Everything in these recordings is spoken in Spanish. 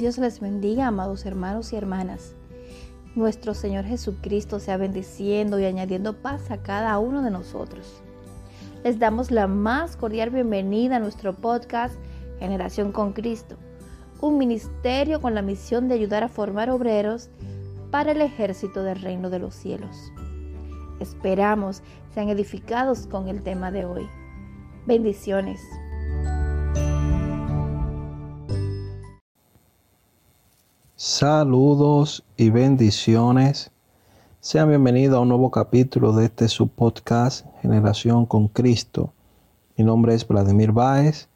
Dios les bendiga, amados hermanos y hermanas. Nuestro Señor Jesucristo sea bendiciendo y añadiendo paz a cada uno de nosotros. Les damos la más cordial bienvenida a nuestro podcast Generación con Cristo, un ministerio con la misión de ayudar a formar obreros para el ejército del reino de los cielos. Esperamos sean edificados con el tema de hoy. Bendiciones. Saludos y bendiciones. Sean bienvenidos a un nuevo capítulo de este subpodcast Generación con Cristo. Mi nombre es Vladimir Báez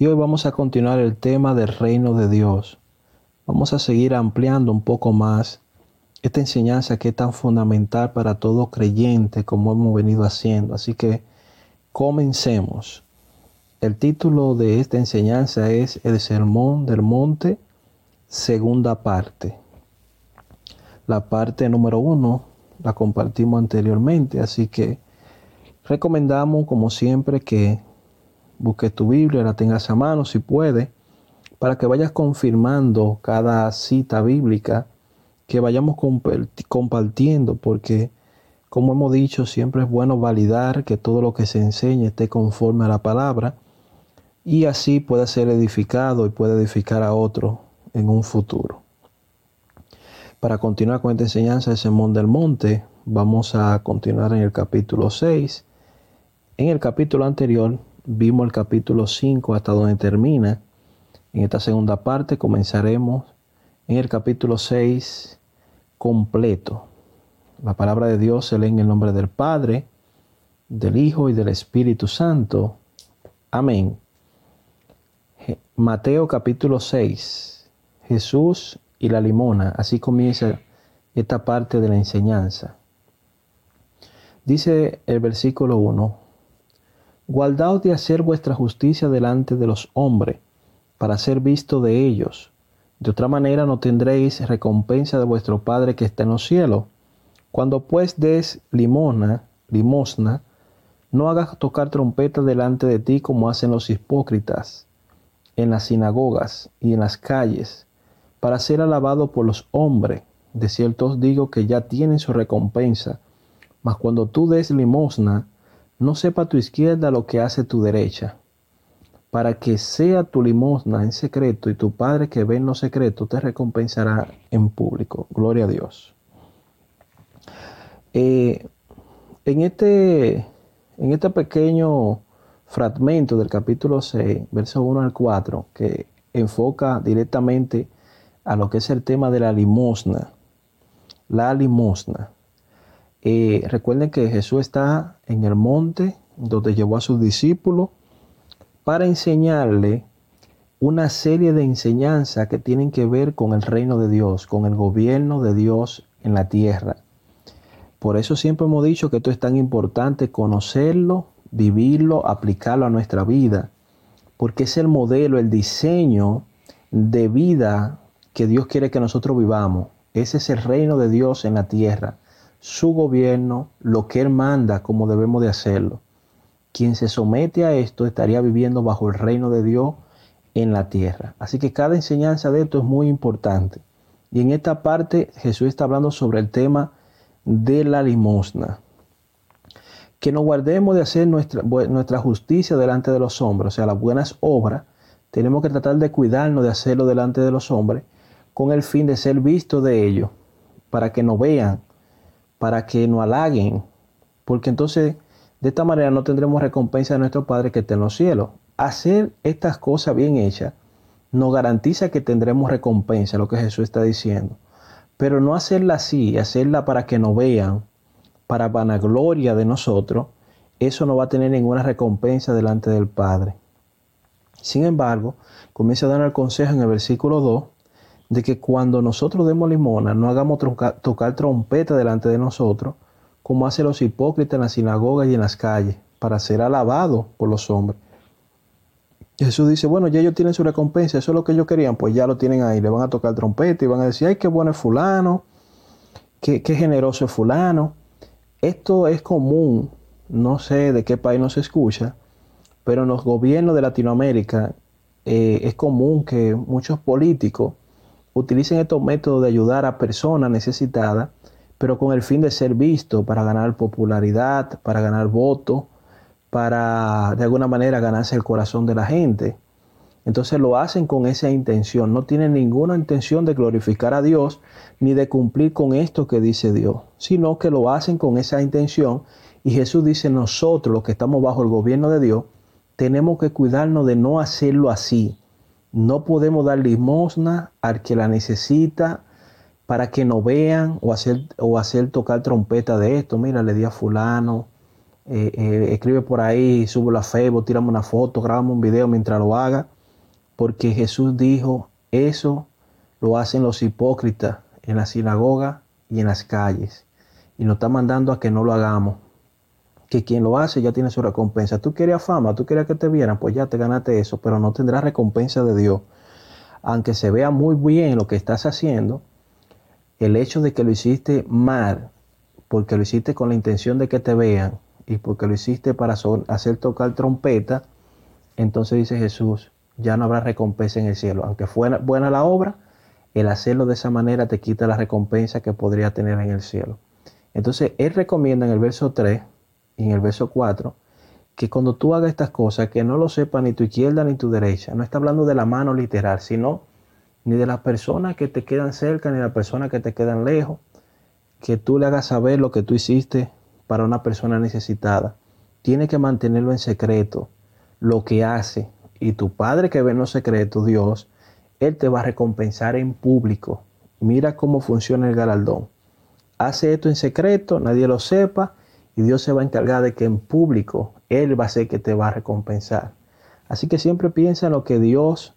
y hoy vamos a continuar el tema del reino de Dios. Vamos a seguir ampliando un poco más esta enseñanza que es tan fundamental para todo creyente como hemos venido haciendo. Así que comencemos. El título de esta enseñanza es El Sermón del Monte segunda parte. La parte número uno la compartimos anteriormente, así que recomendamos como siempre que busques tu Biblia, la tengas a mano si puede, para que vayas confirmando cada cita bíblica que vayamos compartiendo, porque como hemos dicho, siempre es bueno validar que todo lo que se enseñe esté conforme a la palabra y así pueda ser edificado y puede edificar a otro en un futuro. Para continuar con esta enseñanza de Sermón del Monte, vamos a continuar en el capítulo 6. En el capítulo anterior vimos el capítulo 5 hasta donde termina. En esta segunda parte comenzaremos en el capítulo 6 completo. La palabra de Dios se lee en el nombre del Padre, del Hijo y del Espíritu Santo. Amén. Mateo capítulo 6 Jesús y la limona. Así comienza esta parte de la enseñanza. Dice el versículo 1, Guardaos de hacer vuestra justicia delante de los hombres, para ser visto de ellos. De otra manera no tendréis recompensa de vuestro Padre que está en los cielos. Cuando pues des limona, limosna, no hagas tocar trompeta delante de ti como hacen los hipócritas en las sinagogas y en las calles para ser alabado por los hombres. De cierto os digo que ya tienen su recompensa. Mas cuando tú des limosna, no sepa tu izquierda lo que hace tu derecha, para que sea tu limosna en secreto y tu Padre que ve en lo secreto te recompensará en público. Gloria a Dios. Eh, en, este, en este pequeño fragmento del capítulo 6, verso 1 al 4, que enfoca directamente a lo que es el tema de la limosna. La limosna. Eh, recuerden que Jesús está en el monte donde llevó a sus discípulos para enseñarle una serie de enseñanzas que tienen que ver con el reino de Dios, con el gobierno de Dios en la tierra. Por eso siempre hemos dicho que esto es tan importante conocerlo, vivirlo, aplicarlo a nuestra vida, porque es el modelo, el diseño de vida que Dios quiere que nosotros vivamos. Ese es el reino de Dios en la tierra, su gobierno, lo que Él manda, como debemos de hacerlo. Quien se somete a esto estaría viviendo bajo el reino de Dios en la tierra. Así que cada enseñanza de esto es muy importante. Y en esta parte Jesús está hablando sobre el tema de la limosna. Que nos guardemos de hacer nuestra, nuestra justicia delante de los hombres, o sea, las buenas obras. Tenemos que tratar de cuidarnos de hacerlo delante de los hombres con el fin de ser visto de ellos, para que nos vean, para que nos halaguen, porque entonces de esta manera no tendremos recompensa de nuestro Padre que está en los cielos. Hacer estas cosas bien hechas nos garantiza que tendremos recompensa, lo que Jesús está diciendo. Pero no hacerla así, hacerla para que nos vean, para vanagloria de nosotros, eso no va a tener ninguna recompensa delante del Padre. Sin embargo, comienza a dar el consejo en el versículo 2 de que cuando nosotros demos limona, no hagamos tocar trompeta delante de nosotros, como hacen los hipócritas en las sinagogas y en las calles, para ser alabados por los hombres. Jesús dice, bueno, ya ellos tienen su recompensa, eso es lo que ellos querían, pues ya lo tienen ahí, le van a tocar trompeta y van a decir, ay, qué bueno es fulano, qué, qué generoso es fulano. Esto es común, no sé de qué país no se escucha, pero en los gobiernos de Latinoamérica eh, es común que muchos políticos utilicen estos métodos de ayudar a personas necesitadas, pero con el fin de ser visto para ganar popularidad, para ganar votos, para de alguna manera ganarse el corazón de la gente. Entonces lo hacen con esa intención, no tienen ninguna intención de glorificar a Dios ni de cumplir con esto que dice Dios, sino que lo hacen con esa intención. Y Jesús dice, nosotros los que estamos bajo el gobierno de Dios, tenemos que cuidarnos de no hacerlo así. No podemos dar limosna al que la necesita para que nos vean o hacer, o hacer tocar trompeta de esto. Mira, le di a fulano, eh, eh, escribe por ahí, subo la Facebook, tiramos una foto, grabamos un video mientras lo haga porque Jesús dijo, eso lo hacen los hipócritas en la sinagoga y en las calles. Y nos está mandando a que no lo hagamos. Que quien lo hace ya tiene su recompensa. Tú querías fama, tú querías que te vieran, pues ya te ganaste eso, pero no tendrás recompensa de Dios. Aunque se vea muy bien lo que estás haciendo, el hecho de que lo hiciste mal, porque lo hiciste con la intención de que te vean y porque lo hiciste para hacer tocar trompeta, entonces dice Jesús, ya no habrá recompensa en el cielo. Aunque fuera buena la obra, el hacerlo de esa manera te quita la recompensa que podría tener en el cielo. Entonces, Él recomienda en el verso 3 y en el verso 4 que cuando tú hagas estas cosas, que no lo sepa ni tu izquierda ni tu derecha. No está hablando de la mano literal, sino ni de las personas que te quedan cerca, ni de las personas que te quedan lejos. Que tú le hagas saber lo que tú hiciste para una persona necesitada. Tiene que mantenerlo en secreto, lo que hace, y tu Padre que ve en los secretos, Dios, Él te va a recompensar en público. Mira cómo funciona el galardón. Hace esto en secreto, nadie lo sepa, y Dios se va a encargar de que en público Él va a ser que te va a recompensar. Así que siempre piensa en lo que Dios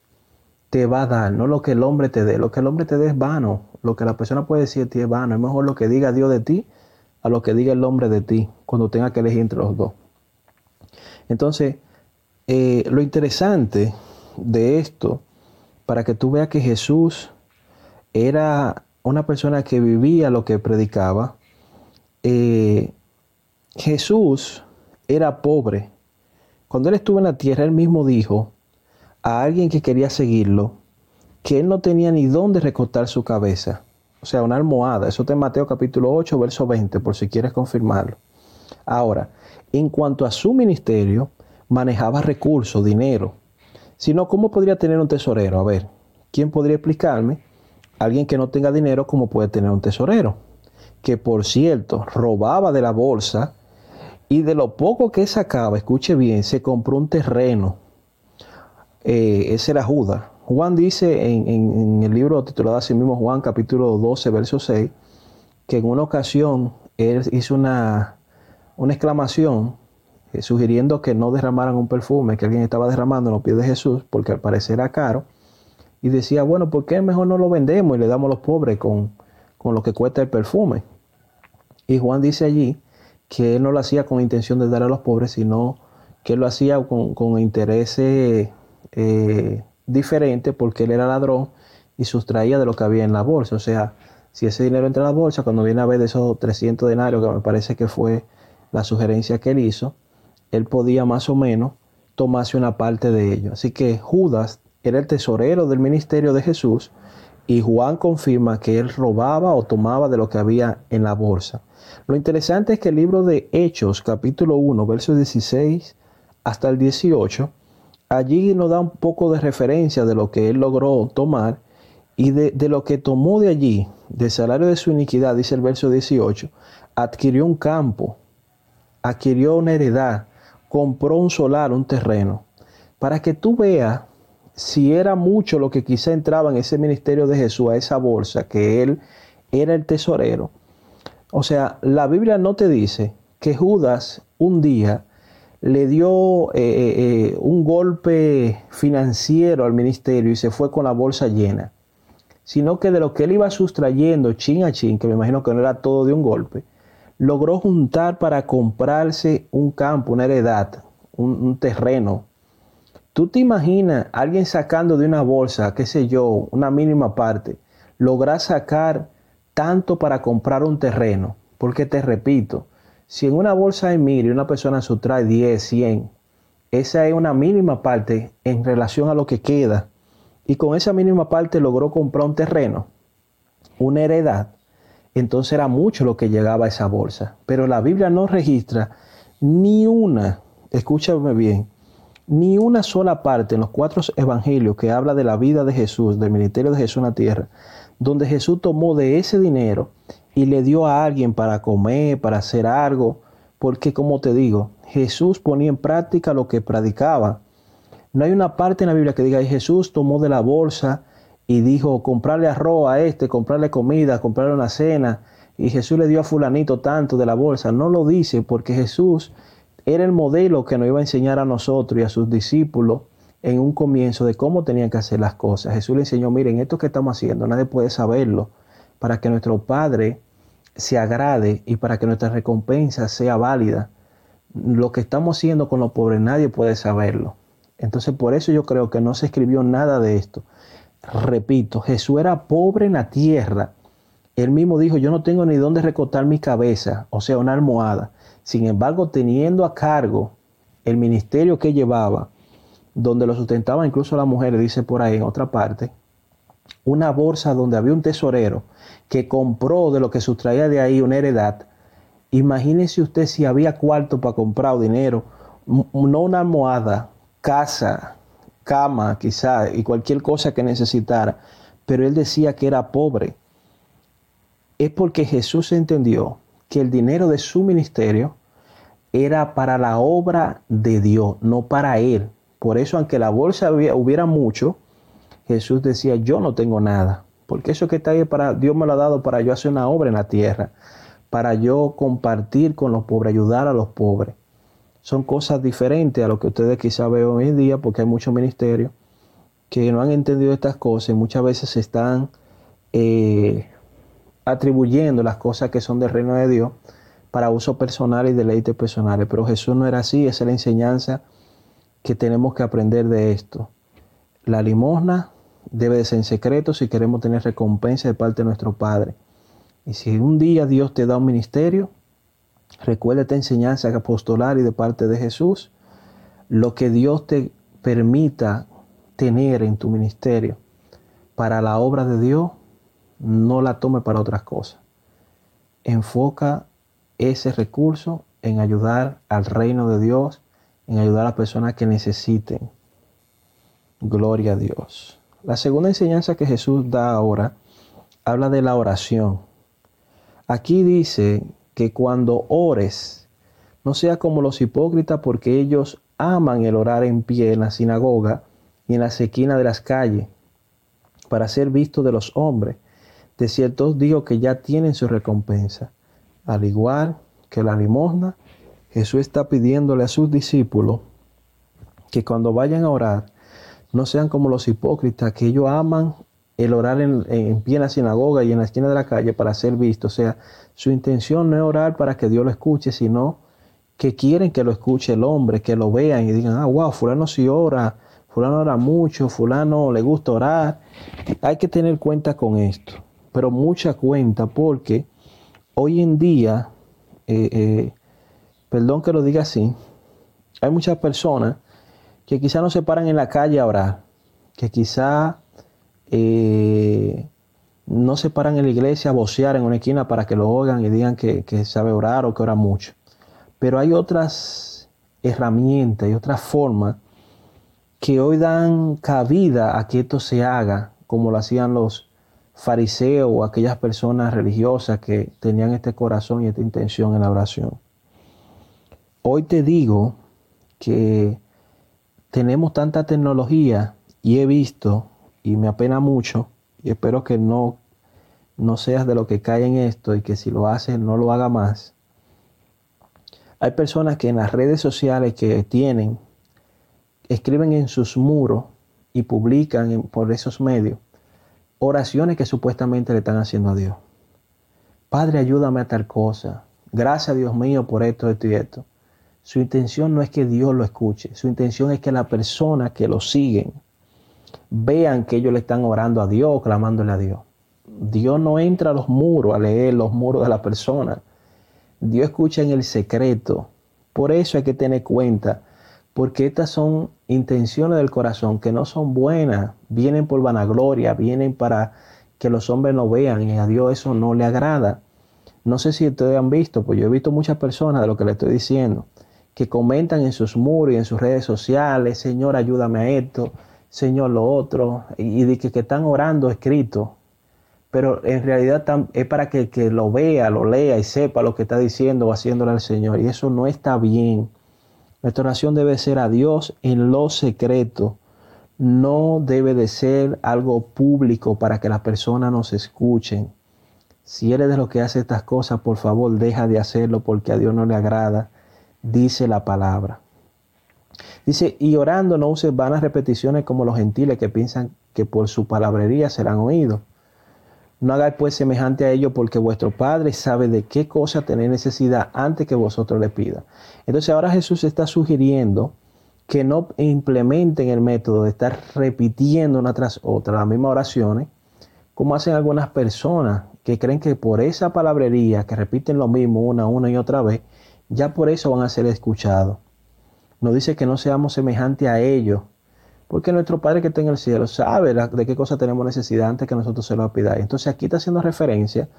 te va a dar, no lo que el hombre te dé. Lo que el hombre te dé es vano. Lo que la persona puede decir de ti es vano. Es mejor lo que diga Dios de ti a lo que diga el hombre de ti cuando tenga que elegir entre los dos. Entonces, eh, lo interesante de esto, para que tú veas que Jesús era una persona que vivía lo que predicaba, eh, Jesús era pobre. Cuando él estuvo en la tierra, él mismo dijo a alguien que quería seguirlo que él no tenía ni dónde recostar su cabeza. O sea, una almohada. Eso está en Mateo capítulo 8, verso 20, por si quieres confirmarlo. Ahora, en cuanto a su ministerio, manejaba recursos, dinero. Sino, ¿cómo podría tener un tesorero? A ver, ¿quién podría explicarme? Alguien que no tenga dinero, ¿cómo puede tener un tesorero? Que por cierto, robaba de la bolsa y de lo poco que sacaba, escuche bien, se compró un terreno. Eh, ese era Judas. Juan dice en, el libro titulado así mismo Juan capítulo 12, verso 6, que en una ocasión él hizo una, una exclamación eh, sugiriendo que no derramaran un perfume que alguien estaba derramando en los pies de Jesús, porque al parecer era caro, y decía, bueno, ¿por qué mejor no lo vendemos y le damos a los pobres con, lo que cuesta el perfume? Y Juan dice allí que él no lo hacía con intención de dar a los pobres, sino que él lo hacía con, con intereses eh, diferentes porque él era ladrón y sustraía de lo que había en la bolsa. O sea, si ese dinero entra en la bolsa, cuando viene a ver de esos 300 denarios, que me parece que fue la sugerencia que él hizo, él podía más o menos tomarse una parte de ello. Así que Judas era el tesorero del ministerio de Jesús y Juan confirma que él robaba o tomaba de lo que había en la bolsa. Lo interesante es que el libro de Hechos, capítulo 1, versos 16 hasta el 18, allí nos da un poco de referencia de lo que él logró tomar y de, de, lo que tomó de allí, del salario de su iniquidad, dice el verso 18, adquirió un campo, adquirió una heredad, compró un solar, un terreno, para que tú veas si era mucho lo que quizá entraba en ese ministerio de Jesús, a esa bolsa, que él era el tesorero. O sea, la Biblia no te dice que Judas un día le dio eh, eh, eh, un golpe financiero al ministerio y se fue con la bolsa llena, sino que de lo que él iba sustrayendo chin a chin, que me imagino que no era todo de un golpe, logró juntar para comprarse un campo, una heredad, un, terreno. ¿Tú te imaginas alguien sacando de una bolsa, qué sé yo, una mínima parte, lograr sacar tanto para comprar un terreno? Porque te repito, si en una bolsa hay mil y una persona sustrae 10, 100, esa es una mínima parte en relación a lo que queda y con esa mínima parte logró comprar un terreno, una heredad, entonces era mucho lo que llegaba a esa bolsa. Pero la Biblia no registra ni una, escúchame bien, ni una sola parte en los cuatro evangelios que habla de la vida de Jesús, del ministerio de Jesús en la tierra, donde Jesús tomó de ese dinero y le dio a alguien para comer, para hacer algo, porque como te digo, Jesús ponía en práctica lo que predicaba. No hay una parte en la Biblia que diga, Jesús tomó de la bolsa y dijo, comprarle arroz a este, comprarle comida, comprarle una cena, y Jesús le dio a fulanito tanto de la bolsa. No lo dice porque Jesús era el modelo que nos iba a enseñar a nosotros y a sus discípulos en un comienzo de cómo tenían que hacer las cosas. Jesús le enseñó, miren, esto que estamos haciendo, nadie puede saberlo, para que nuestro Padre se agrade y para que nuestra recompensa sea válida. Lo que estamos haciendo con los pobres, nadie puede saberlo. Entonces, por eso yo creo que no se escribió nada de esto. Repito, Jesús era pobre en la tierra. Él mismo dijo, yo no tengo ni dónde recotar mi cabeza, o sea, una almohada. Sin embargo, teniendo a cargo el ministerio que llevaba, donde lo sustentaba incluso la mujer, dice por ahí en otra parte, una bolsa donde había un tesorero que compró de lo que sustraía de ahí una heredad. Imagínese usted si había cuarto para comprar o dinero, no una almohada, casa, cama quizá y cualquier cosa que necesitara, pero él decía que era pobre. Es porque Jesús entendió que el dinero de su ministerio era para la obra de Dios, no para él. Por eso, aunque la bolsa hubiera mucho, Jesús decía, yo no tengo nada, porque eso que está ahí para Dios me lo ha dado para yo hacer una obra en la tierra, para yo compartir con los pobres, ayudar a los pobres. Son cosas diferentes a lo que ustedes quizá ven hoy en día, porque hay muchos ministerios que no han entendido estas cosas y muchas veces se están eh, atribuyendo las cosas que son del reino de Dios para uso personal y deleites personales. Pero Jesús no era así, esa es la enseñanza que tenemos que aprender de esto. La limosna debe de ser en secreto si queremos tener recompensa de parte de nuestro Padre. Y si un día Dios te da un ministerio, recuerda esta enseñanza apostolar y de parte de Jesús, lo que Dios te permita tener en tu ministerio para la obra de Dios, no la tome para otras cosas. Enfoca ese recurso en ayudar al reino de Dios, en ayudar a las personas que necesiten. Gloria a Dios. La segunda enseñanza que Jesús da ahora habla de la oración. Aquí dice que cuando ores, no sea como los hipócritas porque ellos aman el orar en pie en la sinagoga y en la esquinas de las calles para ser vistos de los hombres. De cierto os digo que ya tienen su recompensa. Al igual que la limosna, Jesús está pidiéndole a sus discípulos que cuando vayan a orar, no sean como los hipócritas, que ellos aman el orar en, pie en la sinagoga y en la esquina de la calle para ser visto. O sea, su intención no es orar para que Dios lo escuche, sino que quieren que lo escuche el hombre, que lo vean y digan, ah, wow, fulano sí ora, fulano ora mucho, fulano le gusta orar. Hay que tener cuenta con esto, pero mucha cuenta porque hoy en día, eh, eh, perdón que lo diga así, hay muchas personas que quizá no se paran en la calle a orar, que quizá eh, no se paran en la iglesia a vocear en una esquina para que lo oigan y digan que, que sabe orar o que ora mucho. Pero hay otras herramientas y otras formas que hoy dan cabida a que esto se haga, como lo hacían los fariseo o aquellas personas religiosas que tenían este corazón y esta intención en la oración. Hoy te digo que tenemos tanta tecnología y he visto y me apena mucho y espero que no no seas de lo que cae en esto y que si lo haces no lo haga más. Hay personas que en las redes sociales que tienen escriben en sus muros y publican por esos medios oraciones que supuestamente le están haciendo a Dios. Padre, ayúdame a tal cosa. Gracias, Dios mío, por esto, esto y esto. Su intención no es que Dios lo escuche, su intención es que la persona que lo siguen vean que ellos le están orando a Dios, clamándole a Dios. Dios no entra a los muros a leer los muros de la persona. Dios escucha en el secreto. Por eso hay que tener cuenta, porque estas son intenciones del corazón que no son buenas, vienen por vanagloria, vienen para que los hombres no vean y a Dios eso no le agrada. No sé si ustedes han visto, pues yo he visto muchas personas de lo que le estoy diciendo, que comentan en sus muros y en sus redes sociales, Señor, ayúdame a esto, Señor, lo otro, y, de que, están orando escrito, pero en realidad es para que, que lo vea, lo lea y sepa lo que está diciendo o haciéndole al Señor, y eso no está bien. Nuestra oración debe ser a Dios en lo secreto. No debe de ser algo público para que las personas nos escuchen. Si eres de los que hace estas cosas, por favor, deja de hacerlo porque a Dios no le agrada, dice la palabra. Dice, y orando no uses vanas repeticiones como los gentiles que piensan que por su palabrería serán oídos. No hagáis pues semejante a ellos porque vuestro Padre sabe de qué cosa tenéis necesidad antes que vosotros le pidan. Entonces ahora Jesús está sugiriendo que no implementen el método de estar repitiendo una tras otra las mismas oraciones, como hacen algunas personas que creen que por esa palabrería, que repiten lo mismo una, una y otra vez, ya por eso van a ser escuchados. Nos dice que no seamos semejantes a ellos, porque nuestro Padre que está en el cielo sabe de qué cosa tenemos necesidad antes que nosotros se lo pidáis. Entonces aquí está haciendo referencia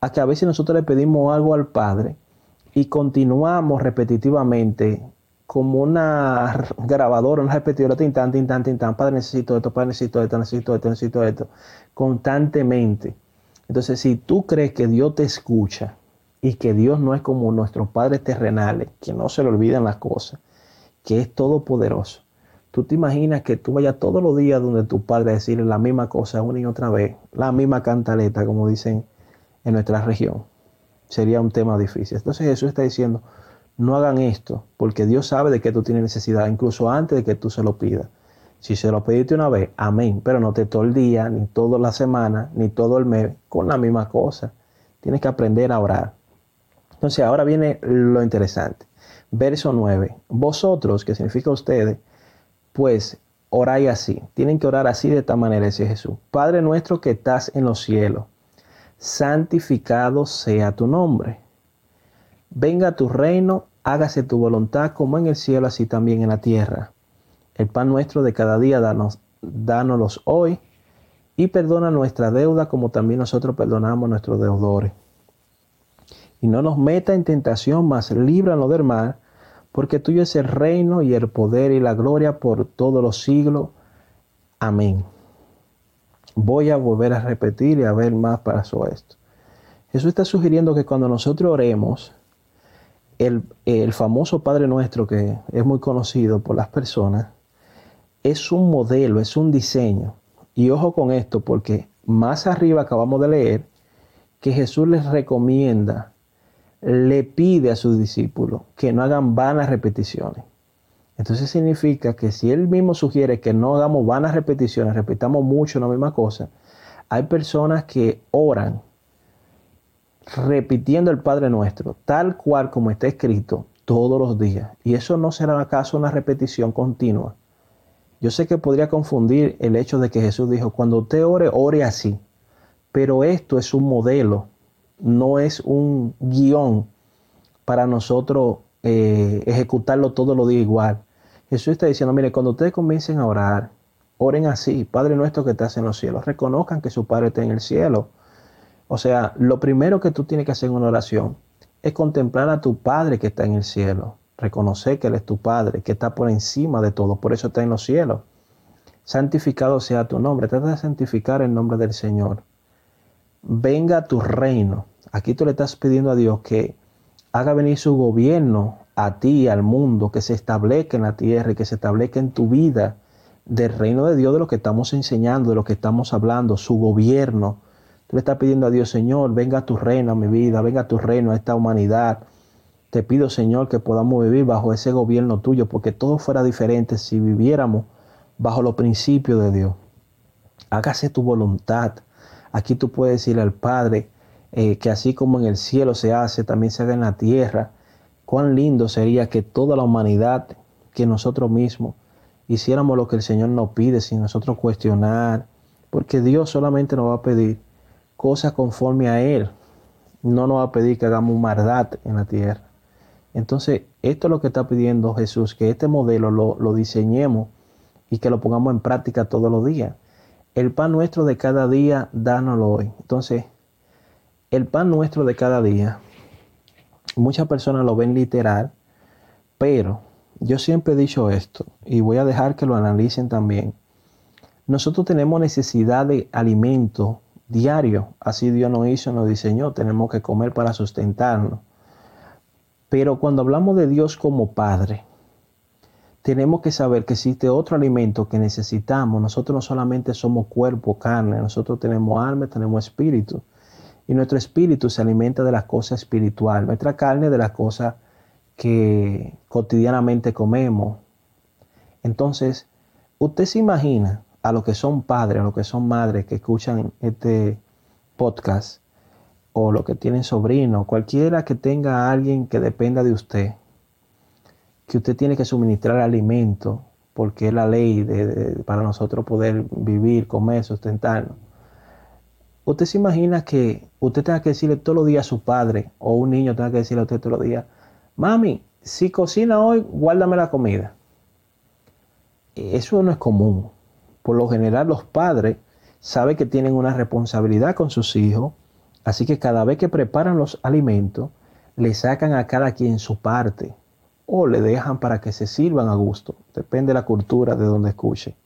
a que a veces nosotros le pedimos algo al Padre y continuamos repetitivamente como una grabadora, una repetidora, tintan, tintan, tintan, Padre necesito esto, Padre necesito esto, necesito esto, necesito esto, constantemente. Entonces si tú crees que Dios te escucha y que Dios no es como nuestros padres terrenales, que no se le olvidan las cosas, que es todopoderoso, Tú te imaginas que tú vayas todos los días donde tu padre a decirle la misma cosa una y otra vez, la misma cantaleta, como dicen en nuestra región. Sería un tema difícil. Entonces Jesús está diciendo, no hagan esto, porque Dios sabe de que tú tienes necesidad, incluso antes de que tú se lo pidas. Si se lo pediste una vez, amén, pero no te todo el día, ni toda la semana, ni todo el mes con la misma cosa. Tienes que aprender a orar. Entonces ahora viene lo interesante. Verso 9. Vosotros, que significa ustedes, pues oráis así. Tienen que orar así de esta manera, dice Jesús. Padre nuestro que estás en los cielos, santificado sea tu nombre. Venga tu reino, hágase tu voluntad como en el cielo, así también en la tierra. El pan nuestro de cada día, danos, hoy y perdona nuestra deuda como también nosotros perdonamos a nuestros deudores. Y no nos meta en tentación, mas líbranos del mal porque tuyo es el reino y el poder y la gloria por todos los siglos. Amén. Voy a volver a repetir y a ver más para eso esto. Jesús está sugiriendo que cuando nosotros oremos, el, el famoso Padre Nuestro, que es muy conocido por las personas, es un modelo, es un diseño. Y ojo con esto, porque más arriba acabamos de leer que Jesús les recomienda le pide a sus discípulos que no hagan vanas repeticiones. Entonces significa que si él mismo sugiere que no hagamos vanas repeticiones, repitamos mucho la misma cosa, hay personas que oran repitiendo el Padre Nuestro, tal cual como está escrito todos los días. Y eso no será acaso una repetición continua. Yo sé que podría confundir el hecho de que Jesús dijo, cuando usted ore, ore así. Pero esto es un modelo no es un guion para nosotros eh, ejecutarlo todos los días igual. Jesús está diciendo, mire, cuando ustedes comiencen a orar, oren así, Padre nuestro que estás en los cielos, reconozcan que su Padre está en el cielo. O sea, lo primero que tú tienes que hacer en una oración es contemplar a tu Padre que está en el cielo, reconocer que Él es tu Padre, que está por encima de todo, por eso está en los cielos. Santificado sea tu nombre, trata de santificar el nombre del Señor venga tu reino. Aquí tú le estás pidiendo a Dios que haga venir su gobierno a ti, al mundo, que se establezca en la tierra y que se establezca en tu vida del reino de Dios, de lo que estamos enseñando, de lo que estamos hablando, su gobierno. Tú le estás pidiendo a Dios, Señor, venga tu reino a mi vida, venga tu reino a esta humanidad. Te pido, Señor, que podamos vivir bajo ese gobierno tuyo, porque todo fuera diferente si viviéramos bajo los principios de Dios. Hágase tu voluntad. Aquí tú puedes decirle al Padre eh, que así como en el cielo se hace, también se haga en la tierra. Cuán lindo sería que toda la humanidad, que nosotros mismos, hiciéramos lo que el Señor nos pide sin nosotros cuestionar, porque Dios solamente nos va a pedir cosas conforme a Él. No nos va a pedir que hagamos maldad en la tierra. Entonces, esto es lo que está pidiendo Jesús, que este modelo lo, lo diseñemos y que lo pongamos en práctica todos los días. El pan nuestro de cada día, dánoslo hoy. Entonces, el pan nuestro de cada día, muchas personas lo ven literal, pero yo siempre he dicho esto y voy a dejar que lo analicen también. Nosotros tenemos necesidad de alimento diario, así Dios nos hizo, nos diseñó, tenemos que comer para sustentarnos. Pero cuando hablamos de Dios como Padre, tenemos que saber que existe otro alimento que necesitamos. Nosotros no solamente somos cuerpo, carne, nosotros tenemos alma, tenemos espíritu. Y nuestro espíritu se alimenta de las cosas espirituales, nuestra carne de las cosas que cotidianamente comemos. Entonces, usted se imagina a los que son padres, a los que son madres que escuchan este podcast, o los que tienen sobrinos, cualquiera que tenga a alguien que dependa de usted, que usted tiene que suministrar alimento, porque es la ley de, para nosotros poder vivir, comer, sustentarnos. Usted se imagina que usted tenga que decirle todos los días a su padre o un niño tenga que decirle a usted todos los días, mami, si cocina hoy, guárdame la comida. Eso no es común. Por lo general los padres saben que tienen una responsabilidad con sus hijos, así que cada vez que preparan los alimentos, le sacan a cada quien su parte o le dejan para que se sirvan a gusto. Depende de la cultura de donde escuche.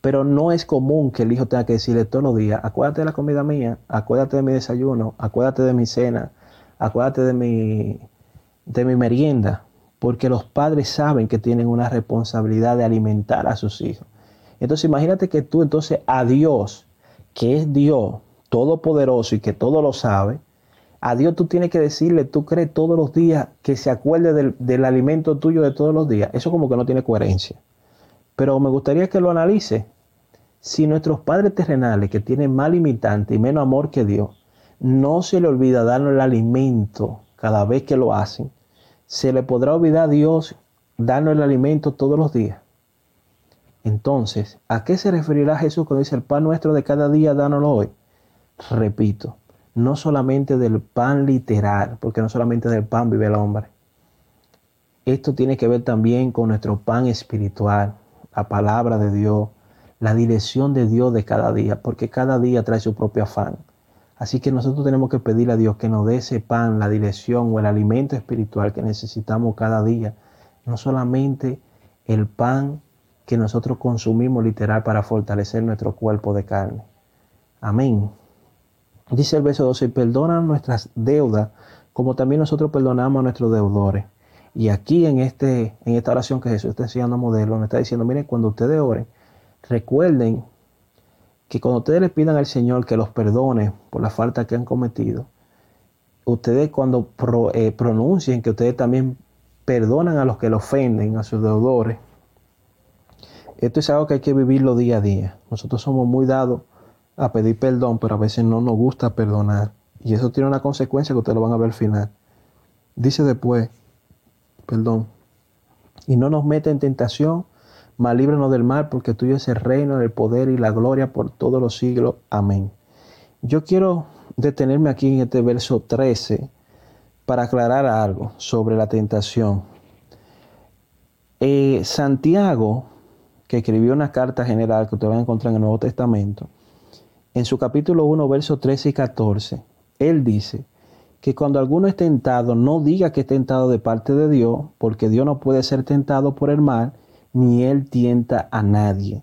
Pero no es común que el hijo tenga que decirle todos los días, acuérdate de la comida mía, acuérdate de mi desayuno, acuérdate de mi cena, acuérdate de mi de mi merienda, porque los padres saben que tienen una responsabilidad de alimentar a sus hijos. Entonces imagínate que tú entonces a Dios, que es Dios todopoderoso y que todo lo sabe, a Dios tú tienes que decirle, tú crees todos los días que se acuerde del, del alimento tuyo de todos los días. Eso como que no tiene coherencia. Pero me gustaría que lo analice. Si nuestros padres terrenales, que tienen más limitante y menos amor que Dios, no se le olvida darnos el alimento cada vez que lo hacen, se le podrá olvidar a Dios darnos el alimento todos los días. Entonces, ¿a qué se referirá Jesús cuando dice el pan nuestro de cada día, dánoslo hoy? Repito, no solamente del pan literal, porque no solamente del pan vive el hombre. Esto tiene que ver también con nuestro pan espiritual, la palabra de Dios, la dirección de Dios de cada día, porque cada día trae su propio afán. Así que nosotros tenemos que pedirle a Dios que nos dé ese pan, la dirección o el alimento espiritual que necesitamos cada día. No solamente el pan que nosotros consumimos literal para fortalecer nuestro cuerpo de carne. Amén. Dice el verso 12, perdona nuestras deudas como también nosotros perdonamos a nuestros deudores. Y aquí en, este, en esta oración que Jesús está enseñando modelo, nos está diciendo, miren, cuando ustedes oren, recuerden que cuando ustedes le pidan al Señor que los perdone por la falta que han cometido, ustedes cuando eh, pronuncien que ustedes también perdonan a los que lo ofenden, a sus deudores, esto es algo que hay que vivirlo día a día. Nosotros somos muy dados a pedir perdón, pero a veces no nos gusta perdonar. Y eso tiene una consecuencia que ustedes lo van a ver al final. Dice después, perdón, y no nos mete en tentación, mas líbranos del mal, porque tuyo es el reino, el poder y la gloria por todos los siglos. Amén. Yo quiero detenerme aquí en este verso 13 para aclarar algo sobre la tentación. Eh, Santiago, que escribió una carta general que ustedes van a encontrar en el Nuevo Testamento, en su capítulo 1, versos 13 y 14, él dice que cuando alguno es tentado, no diga que es tentado de parte de Dios, porque Dios no puede ser tentado por el mal, ni él tienta a nadie,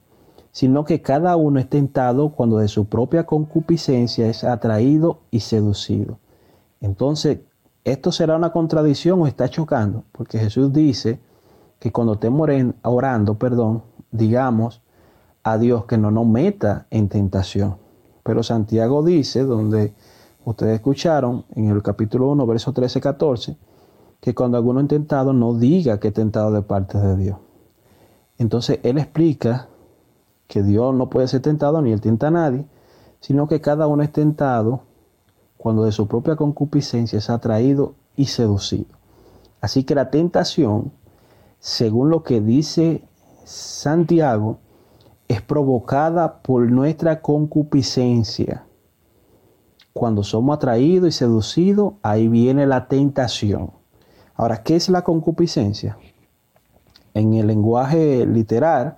sino que cada uno es tentado cuando de su propia concupiscencia es atraído y seducido. Entonces, ¿esto será una contradicción o está chocando? Porque Jesús dice que cuando estemos orando, perdón, digamos a Dios que no nos meta en tentación. Pero Santiago dice, donde ustedes escucharon en el capítulo 1, verso 13, 14, que cuando alguno es tentado no diga que es tentado de parte de Dios. Entonces él explica que Dios no puede ser tentado ni él tienta a nadie, sino que cada uno es tentado cuando de su propia concupiscencia es atraído y seducido. Así que la tentación, según lo que dice Santiago, es provocada por nuestra concupiscencia. Cuando somos atraídos y seducidos, ahí viene la tentación. Ahora, ¿qué es la concupiscencia? En el lenguaje literal,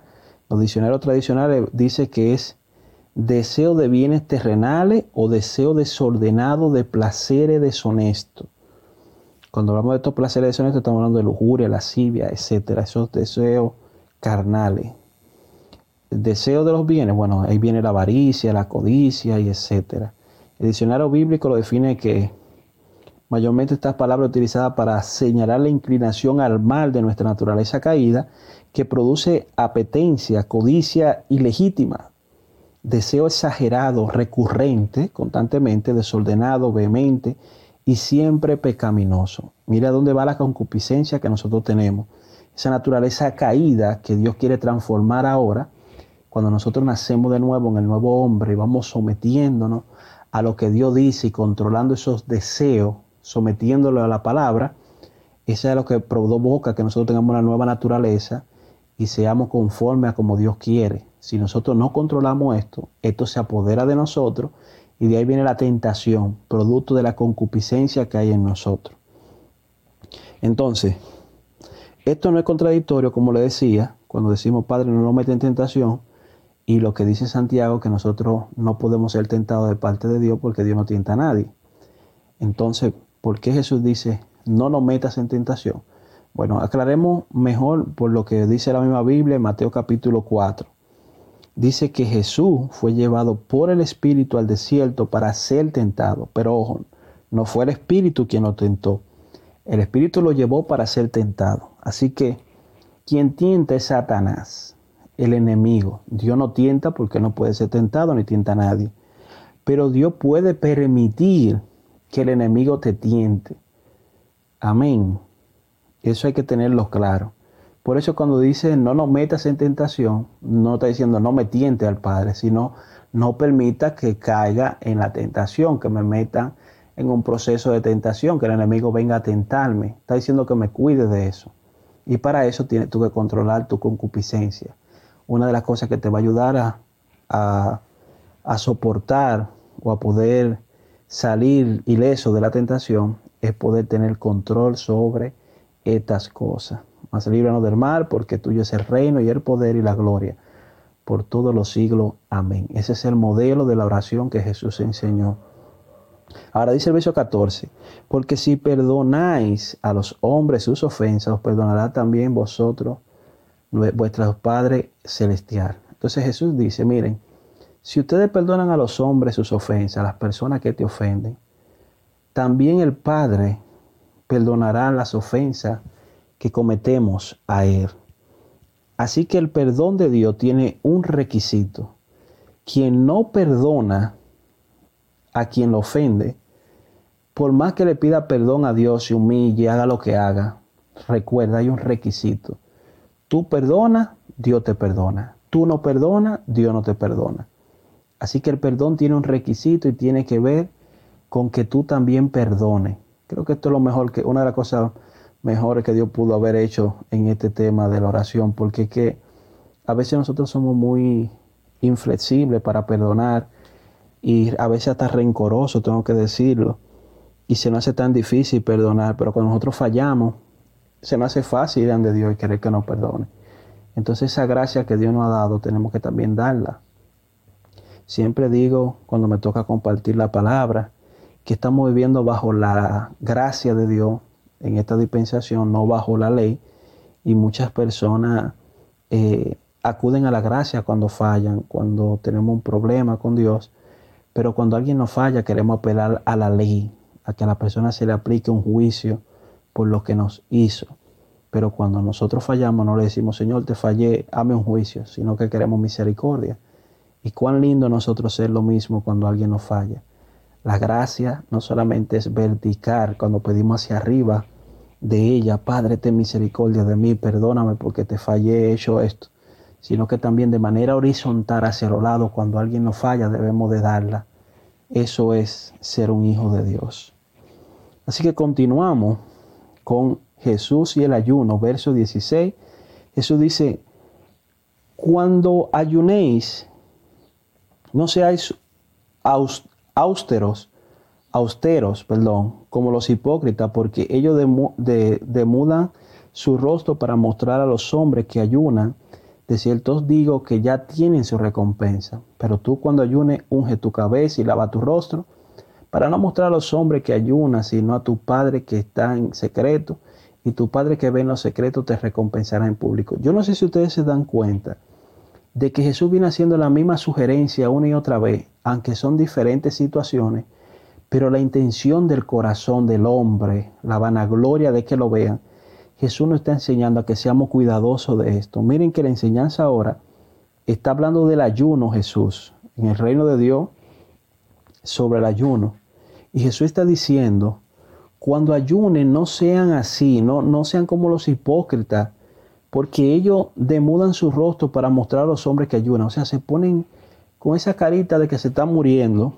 los diccionarios tradicionales dice que es deseo de bienes terrenales o deseo desordenado de placeres deshonestos. Cuando hablamos de estos placeres deshonestos, estamos hablando de lujuria, lascivia, etcétera, esos deseos carnales. Deseo de los bienes, bueno, ahí viene la avaricia, la codicia y etcétera. El diccionario bíblico lo define que mayormente estas palabras utilizadas para señalar la inclinación al mal de nuestra naturaleza caída, que produce apetencia, codicia ilegítima, deseo exagerado, recurrente, constantemente, desordenado, vehemente, y siempre pecaminoso. Mira dónde va la concupiscencia que nosotros tenemos. Esa naturaleza caída que Dios quiere transformar ahora, cuando nosotros nacemos de nuevo en el nuevo hombre y vamos sometiéndonos a lo que Dios dice y controlando esos deseos, sometiéndolo a la palabra, eso es lo que provoca que nosotros tengamos una nueva naturaleza y seamos conforme a como Dios quiere. Si nosotros no controlamos esto, esto se apodera de nosotros y de ahí viene la tentación, producto de la concupiscencia que hay en nosotros. Entonces, esto no es contradictorio, como le decía, cuando decimos, Padre, no nos mete en tentación, y lo que dice Santiago, que nosotros no podemos ser tentados de parte de Dios porque Dios no tienta a nadie. Entonces, ¿por qué Jesús dice, no nos metas en tentación? Bueno, aclaremos mejor por lo que dice la misma Biblia en Mateo capítulo 4 dice que Jesús fue llevado por el Espíritu al desierto para ser tentado. Pero ojo, no fue el Espíritu quien lo tentó. El Espíritu lo llevó para ser tentado. Así que quien tienta es Satanás, el enemigo. Dios no tienta porque no puede ser tentado ni tienta a nadie. Pero Dios puede permitir que el enemigo te tiente. Amén. Eso hay que tenerlo claro. Por eso cuando dice no nos metas en tentación, no está diciendo no me tiente al Padre, sino no permita que caiga en la tentación, que me meta en un proceso de tentación, que el enemigo venga a tentarme. Está diciendo que me cuide de eso. Y para eso tienes tú que controlar tu concupiscencia. Una de las cosas que te va a ayudar a, a, a soportar o a poder salir ileso de la tentación es poder tener control sobre estas cosas. Mas líbranos del mal, porque tuyo es el reino y el poder y la gloria por todos los siglos. Amén. Ese es el modelo de la oración que Jesús enseñó. Ahora dice el verso 14, porque si perdonáis a los hombres sus ofensas, os perdonará también vosotros, vuestro Padre Celestial. Entonces Jesús dice, miren, si ustedes perdonan a los hombres sus ofensas, a las personas que te ofenden, también el Padre perdonará las ofensas que cometemos a Él. Así que el perdón de Dios tiene un requisito. Quien no perdona a quien lo ofende, por más que le pida perdón a Dios, se humille, haga lo que haga, recuerda, hay un requisito. Tú perdonas, Dios te perdona. Tú no perdonas, Dios no te perdona. Así que el perdón tiene un requisito y tiene que ver con que tú también perdones. Creo que esto es lo mejor que una de las cosas mejores que Dios pudo haber hecho en este tema de la oración, porque que a veces nosotros somos muy inflexibles para perdonar y a veces hasta rencorosos, tengo que decirlo, y se nos hace tan difícil perdonar, pero cuando nosotros fallamos, se nos hace fácil ir ante Dios y querer que nos perdone. Entonces esa gracia que Dios nos ha dado tenemos que también darla. Siempre digo cuando me toca compartir la palabra que estamos viviendo bajo la gracia de Dios, en esta dispensación, no bajo la ley, y muchas personas eh, acuden a la gracia cuando fallan, cuando tenemos un problema con Dios, pero cuando alguien nos falla queremos apelar a la ley, a que a la persona se le aplique un juicio por lo que nos hizo. Pero cuando nosotros fallamos no le decimos, Señor, te fallé, hame un juicio, sino que queremos misericordia. Y cuán lindo nosotros ser lo mismo cuando alguien nos falla. La gracia no solamente es vertical, cuando pedimos hacia arriba de ella, Padre, ten misericordia de mí, perdóname porque te fallé, he hecho esto, sino que también de manera horizontal hacia los lados, cuando alguien nos falla, debemos de darla. Eso es ser un hijo de Dios. Así que continuamos con Jesús y el ayuno, verso 16. Jesús dice, cuando ayunéis, no seáis austeros austeros, perdón, como los hipócritas, porque ellos demudan su rostro para mostrar a los hombres que ayunan. De cierto os digo que ya tienen su recompensa. Pero tú cuando ayunes, unge tu cabeza y lava tu rostro, para no mostrar a los hombres que ayunan, sino a tu Padre que está en secreto, y tu Padre que ve en los secretos te recompensará en público. Yo no sé si ustedes se dan cuenta de que Jesús viene haciendo la misma sugerencia una y otra vez, aunque son diferentes situaciones, pero la intención del corazón del hombre, la vanagloria de que lo vean, Jesús nos está enseñando a que seamos cuidadosos de esto. Miren que la enseñanza ahora está hablando del ayuno Jesús, en el reino de Dios, sobre el ayuno. Y Jesús está diciendo, cuando ayunen no sean así, no, no sean como los hipócritas, porque ellos demudan su rostro para mostrar a los hombres que ayunan. O sea, se ponen con esa carita de que se están muriendo,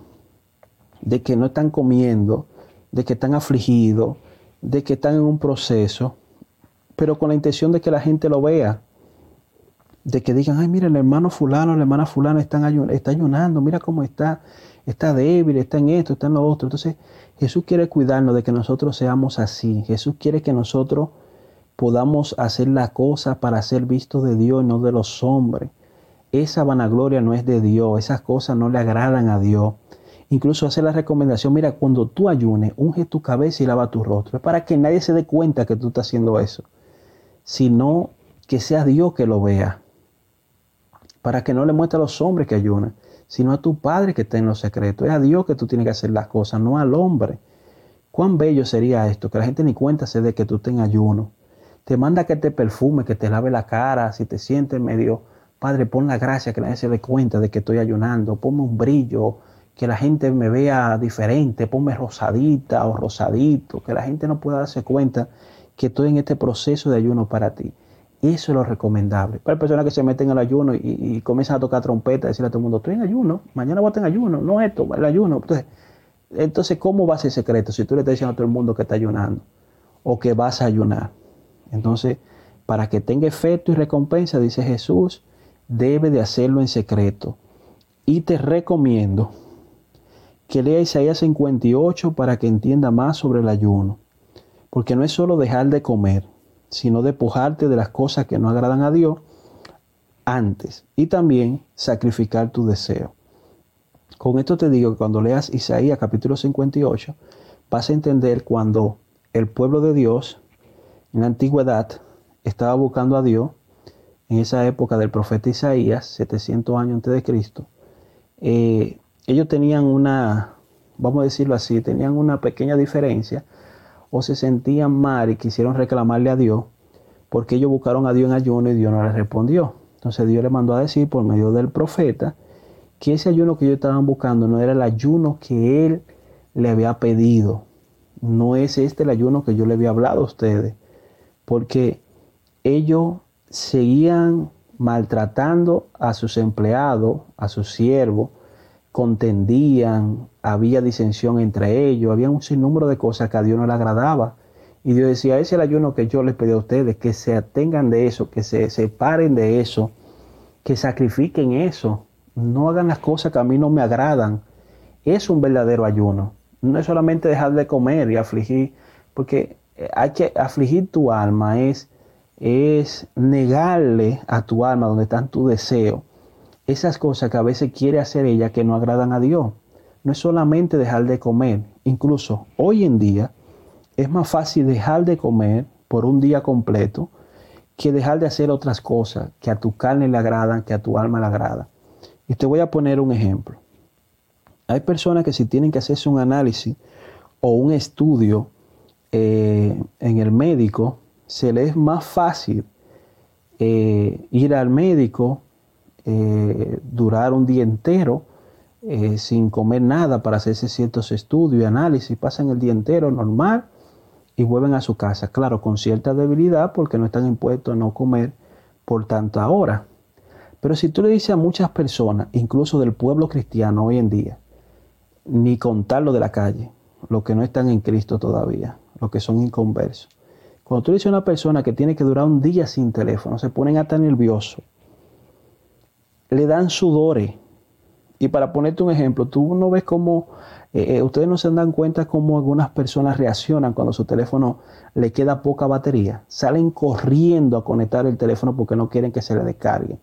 de que no están comiendo, de que están afligidos, de que están en un proceso, pero con la intención de que la gente lo vea, de que digan, ay, mira, el hermano fulano, la hermana fulana están está ayunando, mira cómo está, está débil, está en esto, está en lo otro. Entonces, Jesús quiere cuidarnos de que nosotros seamos así. Jesús quiere que nosotros podamos hacer la cosa para ser vistos de Dios y no de los hombres. Esa vanagloria no es de Dios, esas cosas no le agradan a Dios. Incluso hace la recomendación, mira, cuando tú ayunes, unge tu cabeza y lava tu rostro. Es para que nadie se dé cuenta que tú estás haciendo eso, sino que sea Dios que lo vea. Para que no le muestre a los hombres que ayunan, sino a tu Padre que está en los secretos. Es a Dios que tú tienes que hacer las cosas, no al hombre. Cuán bello sería esto, que la gente ni cuenta se de que tú estés en ayuno te manda que te perfume, que te lave la cara, si te sientes medio, Padre, pon la gracia, que nadie se dé cuenta de que estoy ayunando, ponme un brillo, que la gente me vea diferente, ponme rosadita o rosadito, que la gente no pueda darse cuenta que estoy en este proceso de ayuno para ti. Eso es lo recomendable. Para personas que se meten al ayuno y, comienzan a tocar trompeta, decirle a todo el mundo, estoy en ayuno, mañana voy a estar en ayuno, no esto, el ayuno. Entonces, ¿cómo va a ser secreto si tú le estás diciendo a todo el mundo que está ayunando o que vas a ayunar? Entonces, para que tenga efecto y recompensa, dice Jesús, debe de hacerlo en secreto. Y te recomiendo que lea Isaías 58 para que entienda más sobre el ayuno. Porque no es solo dejar de comer, sino despojarte de las cosas que no agradan a Dios antes. Y también sacrificar tu deseo. Con esto te digo que cuando leas Isaías capítulo 58, vas a entender cuando el pueblo de Dios en la antigüedad estaba buscando a Dios, en esa época del profeta Isaías, 700 años antes de Cristo, eh, ellos tenían una, vamos a decirlo así, tenían una pequeña diferencia o se sentían mal y quisieron reclamarle a Dios porque ellos buscaron a Dios en ayuno y Dios no les respondió. Entonces Dios le mandó a decir por medio del profeta que ese ayuno que ellos estaban buscando no era el ayuno que él le había pedido. No es este el ayuno que yo le había hablado a ustedes porque ellos seguían maltratando a sus empleados, a sus siervos, contendían, había disensión entre ellos, había un sinnúmero de cosas que a Dios no le agradaba. Y Dios decía, ese es el ayuno que yo les pedí a ustedes, que se atengan de eso, que se separen de eso, que sacrifiquen eso, no hagan las cosas que a mí no me agradan. Es un verdadero ayuno. No es solamente dejar de comer y afligir, porque eh, hay que afligir tu alma, es, es negarle a tu alma donde están tus deseos, esas cosas que a veces quiere hacer ella que no agradan a Dios. No es solamente dejar de comer, incluso hoy en día es más fácil dejar de comer por un día completo que dejar de hacer otras cosas que a tu carne le agradan, que a tu alma le agrada. Y te voy a poner un ejemplo. Hay personas que si tienen que hacerse un análisis o un estudio eh, en el médico, se le es más fácil eh, ir al médico, eh, durar un día entero sin comer nada para hacerse ciertos estudios y análisis, pasan el día entero normal y vuelven a su casa, claro, con cierta debilidad porque no están impuestos a no comer por tanta hora. Pero si tú le dices a muchas personas, incluso del pueblo cristiano hoy en día, ni contarlo de la calle, los que no están en Cristo todavía, los que son inconversos. Cuando tú dices a una persona que tiene que durar un día sin teléfono, se ponen hasta nerviosos, le dan sudores Y para ponerte un ejemplo, tú no ves cómo, eh, eh, ustedes no se dan cuenta cómo algunas personas reaccionan cuando su teléfono le queda poca batería. Salen corriendo a conectar el teléfono porque no quieren que se le descargue.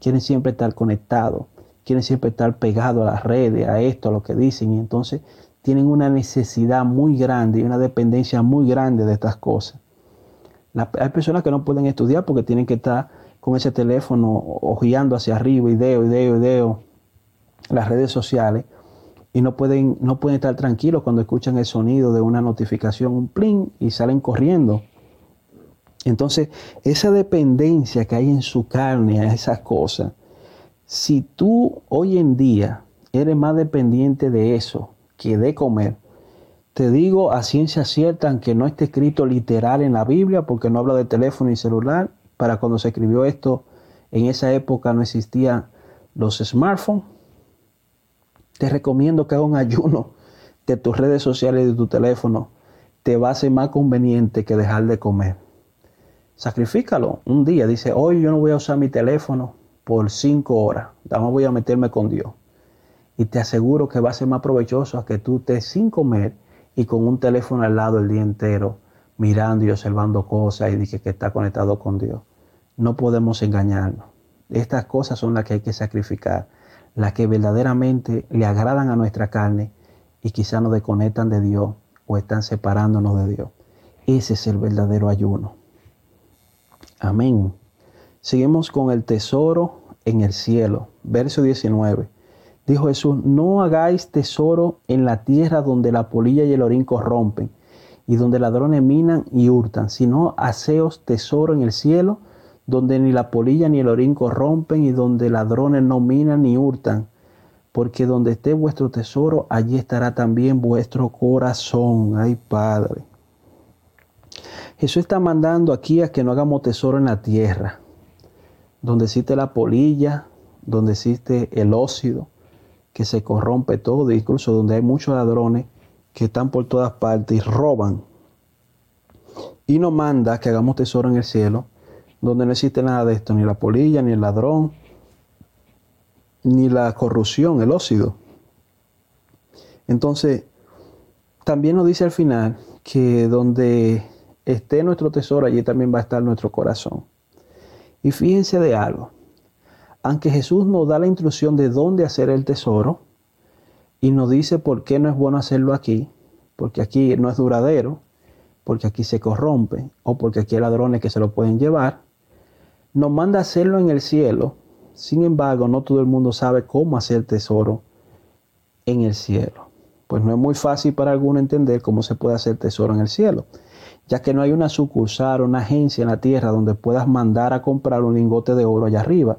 Quieren siempre estar conectados, quieren siempre estar pegados a las redes, a esto, a lo que dicen. Y entonces tienen una necesidad muy grande y una dependencia muy grande de estas cosas. hay personas que no pueden estudiar porque tienen que estar con ese teléfono ojeando hacia arriba, video, video, video, las redes sociales, y no pueden, no pueden estar tranquilos cuando escuchan el sonido de una notificación, un plin, y salen corriendo. Entonces, esa dependencia que hay en su carne a esas cosas, si tú hoy en día eres más dependiente de eso que de comer, te digo a ciencia cierta, aunque no esté escrito literal en la Biblia, porque no habla de teléfono y celular, para cuando se escribió esto, en esa época no existían los smartphones. Te recomiendo que haga un ayuno de tus redes sociales y de tu teléfono. Te va a ser más conveniente que dejar de comer. Sacrifícalo un día. Dice, hoy yo no voy a usar mi teléfono por cinco horas. Vamos, voy a meterme con Dios. Y te aseguro que va a ser más provechoso que tú estés sin comer y con un teléfono al lado el día entero, mirando y observando cosas y dije que está conectado con Dios no podemos engañarnos. Estas cosas son las que hay que sacrificar, las que verdaderamente le agradan a nuestra carne y quizá nos desconectan de Dios o están separándonos de Dios. Ese es el verdadero ayuno. Amén. Seguimos con el tesoro en el cielo. Verso 19. Dijo Jesús, no hagáis tesoro en la tierra donde la polilla y el orín corrompen y donde ladrones minan y hurtan, sino haceos tesoro en el cielo donde ni la polilla ni el orín corrompen y donde ladrones no minan ni hurtan, porque donde esté vuestro tesoro, allí estará también vuestro corazón. Ay, Padre. Jesús está mandando aquí a que no hagamos tesoro en la tierra, donde existe la polilla, donde existe el óxido, que se corrompe todo, incluso donde hay muchos ladrones que están por todas partes y roban. Y nos manda que hagamos tesoro en el cielo, donde no existe nada de esto, ni la polilla, ni el ladrón, ni la corrupción, el óxido. Entonces, también nos dice al final que donde esté nuestro tesoro, allí también va a estar nuestro corazón. Y fíjense de algo, aunque Jesús nos da la instrucción de dónde hacer el tesoro, y nos dice por qué no es bueno hacerlo aquí, porque aquí no es duradero, porque aquí se corrompe, o porque aquí hay ladrones que se lo pueden llevar, nos manda a hacerlo en el cielo. Sin embargo, no todo el mundo sabe cómo hacer tesoro en el cielo. Pues no es muy fácil para alguno entender cómo se puede hacer tesoro en el cielo, ya que no hay una sucursal o una agencia en la tierra donde puedas mandar a comprar un lingote de oro allá arriba.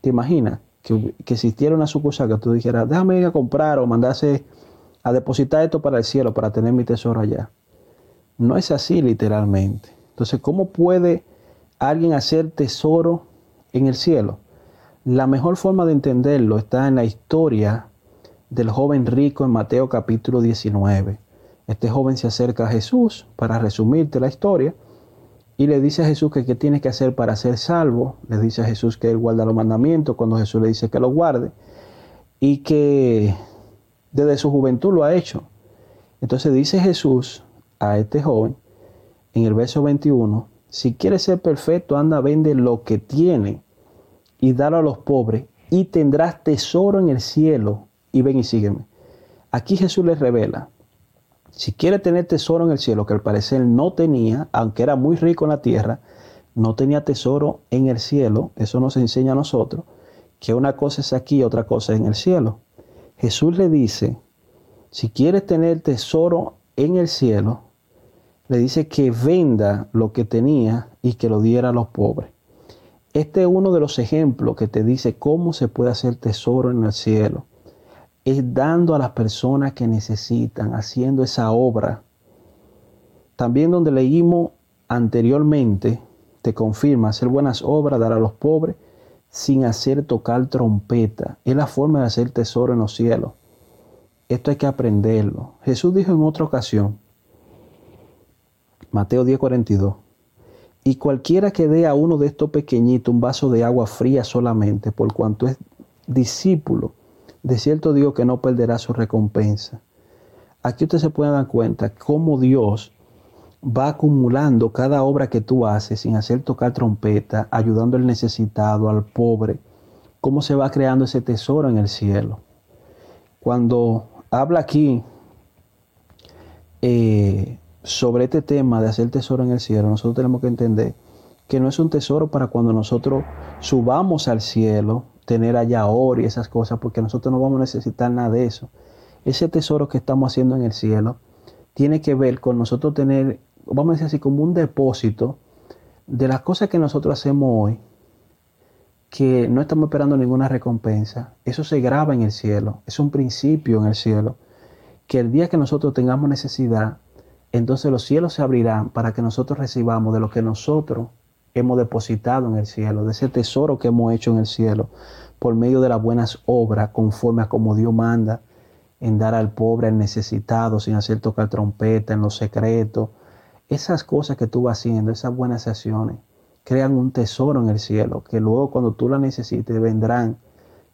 ¿Te imaginas que, existiera una sucursal que tú dijeras, déjame ir a comprar o mandarse a depositar esto para el cielo para tener mi tesoro allá? No es así literalmente. Entonces, ¿cómo puede alguien hacer tesoro en el cielo? La mejor forma de entenderlo está en la historia del joven rico en Mateo capítulo 19. Este joven se acerca a Jesús para resumirte la historia y le dice a Jesús que qué tiene que hacer para ser salvo. Le dice a Jesús que él guarda los mandamientos cuando Jesús le dice que los guarde y que desde su juventud lo ha hecho. Entonces dice Jesús a este joven en el verso 21, si quieres ser perfecto, anda, vende lo que tiene y dalo a los pobres y tendrás tesoro en el cielo y ven y sígueme. Aquí Jesús les revela, si quiere tener tesoro en el cielo, que al parecer no tenía, aunque era muy rico en la tierra, no tenía tesoro en el cielo, eso nos enseña a nosotros, que una cosa es aquí y otra cosa es en el cielo. Jesús le dice, si quieres tener tesoro en el cielo, le dice que venda lo que tenía y que lo diera a los pobres. Este es uno de los ejemplos que te dice cómo se puede hacer tesoro en el cielo. Es dando a las personas que necesitan, haciendo esa obra. También donde leímos anteriormente, te confirma hacer buenas obras, dar a los pobres, sin hacer tocar trompeta. Es la forma de hacer tesoro en los cielos. Esto hay que aprenderlo. Jesús dijo en otra ocasión, Mateo 10:42. Y cualquiera que dé a uno de estos pequeñitos un vaso de agua fría solamente, por cuanto es discípulo De cierto digo que no perderá su recompensa. Aquí usted se puede dar cuenta cómo Dios va acumulando cada obra que tú haces sin hacer tocar trompeta, ayudando al necesitado, al pobre, cómo se va creando ese tesoro en el cielo. Cuando habla aquí eh, sobre este tema de hacer tesoro en el cielo, nosotros tenemos que entender que no es un tesoro para cuando nosotros subamos al cielo, tener allá oro y esas cosas, porque nosotros no vamos a necesitar nada de eso. Ese tesoro que estamos haciendo en el cielo tiene que ver con nosotros tener, vamos a decir así, como un depósito de las cosas que nosotros hacemos hoy, que no estamos esperando ninguna recompensa. Eso se graba en el cielo, es un principio en el cielo, que el día que nosotros tengamos necesidad, entonces los cielos se abrirán para que nosotros recibamos de lo que nosotros hemos depositado en el cielo, de ese tesoro que hemos hecho en el cielo, por medio de las buenas obras, conforme a como Dios manda, en dar al pobre, al necesitado, sin hacer tocar trompeta, en los secretos. Esas cosas que tú vas haciendo, esas buenas acciones, crean un tesoro en el cielo, que luego cuando tú la necesites vendrán.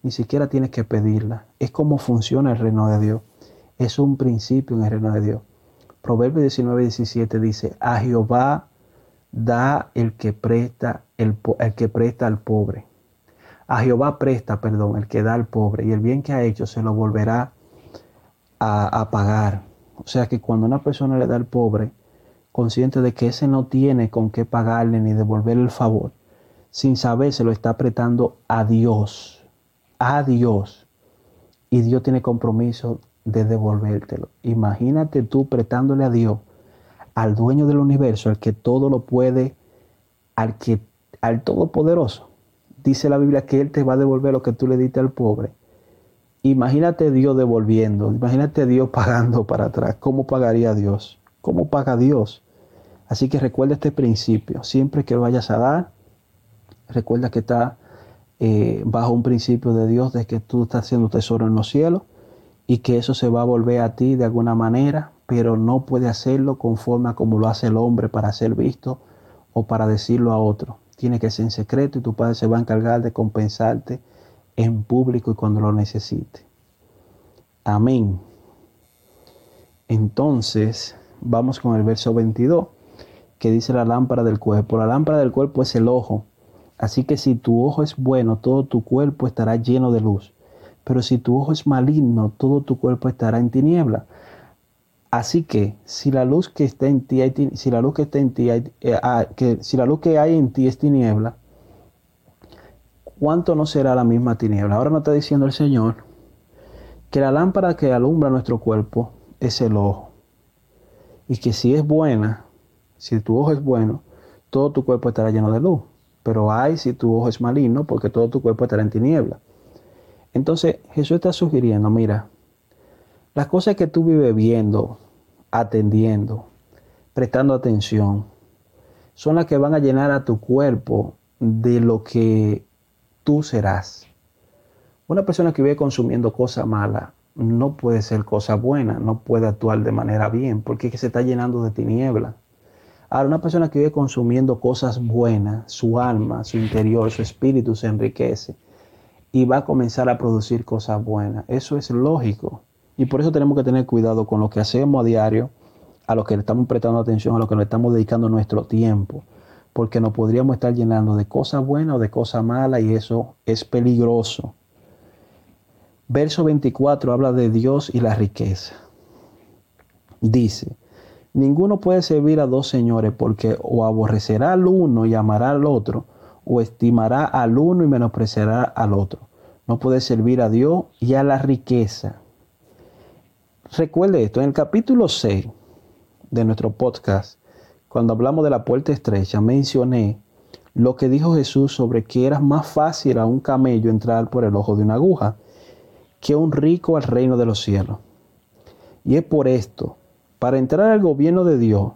Ni siquiera tienes que pedirla. Es como funciona el reino de Dios. Es un principio en el reino de Dios. Proverbio 19, 17 dice, a Jehová da el que presta, el, que presta al pobre. A Jehová presta, perdón, el que da al pobre, y el bien que ha hecho se lo volverá a, a pagar. O sea que cuando una persona le da al pobre, consciente de que ese no tiene con qué pagarle ni devolverle el favor, sin saber se lo está apretando a Dios, a Dios. Y Dios tiene compromiso de devolvértelo. Imagínate tú prestándole a Dios al dueño del universo, al que todo lo puede, al que al todopoderoso. Dice la Biblia que él te va a devolver lo que tú le diste al pobre. Imagínate Dios devolviendo, imagínate Dios pagando para atrás. ¿Cómo pagaría Dios? ¿Cómo paga Dios? Así que recuerda este principio. Siempre que vayas a dar, recuerda que está eh, bajo un principio de Dios de que tú estás haciendo tesoro en los cielos y que eso se va a volver a ti de alguna manera pero no puede hacerlo conforme a como lo hace el hombre para ser visto o para decirlo a otro. Tiene que ser en secreto y tu padre se va a encargar de compensarte en público y cuando lo necesite. Amén. Entonces, vamos con el verso 22, que dice la lámpara del cuerpo. La lámpara del cuerpo es el ojo. Así que si tu ojo es bueno, todo tu cuerpo estará lleno de luz. Pero si tu ojo es maligno, todo tu cuerpo estará en tiniebla. Así que si la luz que está en ti, si la luz que está en ti, eh, ah, si la luz que hay en ti es tiniebla, ¿cuánto no será la misma tiniebla? Ahora nos está diciendo el Señor que la lámpara que alumbra nuestro cuerpo es el ojo. Y que si es buena, si tu ojo es bueno, todo tu cuerpo estará lleno de luz. Pero hay si tu ojo es maligno, porque todo tu cuerpo estará en tiniebla. Entonces Jesús está sugiriendo, mira, las cosas que tú vives viendo, atendiendo, prestando atención, son las que van a llenar a tu cuerpo de lo que tú serás. Una persona que vive consumiendo cosas malas no puede ser cosa buena, no puede actuar de manera bien, porque se está llenando de tiniebla. Ahora, una persona que vive consumiendo cosas buenas, su alma, su interior, su espíritu se enriquece y va a comenzar a producir cosas buenas. Eso es lógico. Y por eso tenemos que tener cuidado con lo que hacemos a diario, a lo que le estamos prestando atención, a lo que le estamos dedicando nuestro tiempo, porque nos podríamos estar llenando de cosas buenas o de cosas malas y eso es peligroso. Verso 24 habla de Dios y la riqueza. Dice, ninguno puede servir a dos señores porque o aborrecerá al uno y amará al otro, o estimará al uno y menospreciará al otro. No puede servir a Dios y a la riqueza. Recuerde esto, en el capítulo 6 de nuestro podcast, cuando hablamos de la puerta estrecha, mencioné lo que dijo Jesús sobre que era más fácil a un camello entrar por el ojo de una aguja que un rico al reino de los cielos. Y es por esto, para entrar al gobierno de Dios,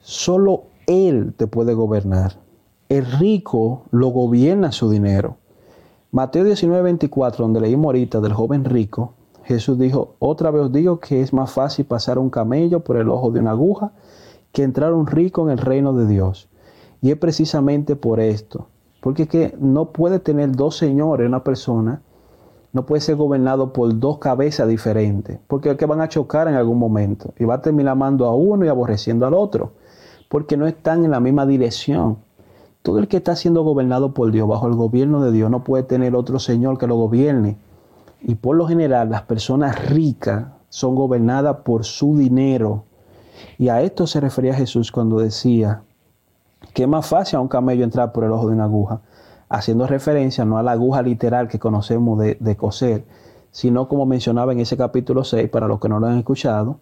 solo Él te puede gobernar. El rico lo gobierna su dinero. Mateo 19, 24, donde leímos ahorita del joven rico, Jesús dijo, otra vez os digo que es más fácil pasar un camello por el ojo de una aguja que entrar un rico en el reino de Dios. Y es precisamente por esto, porque que no puede tener dos señores una persona, no puede ser gobernado por dos cabezas diferentes, porque es que van a chocar en algún momento y va a terminar amando a uno y aborreciendo al otro, porque no están en la misma dirección. Todo el que está siendo gobernado por Dios, bajo el gobierno de Dios, no puede tener otro Señor que lo gobierne. Y por lo general, las personas ricas son gobernadas por su dinero. Y a esto se refería Jesús cuando decía que es más fácil a un camello entrar por el ojo de una aguja haciendo referencia no a la aguja literal que conocemos de, coser, sino como mencionaba en ese capítulo 6, para los que no lo han escuchado,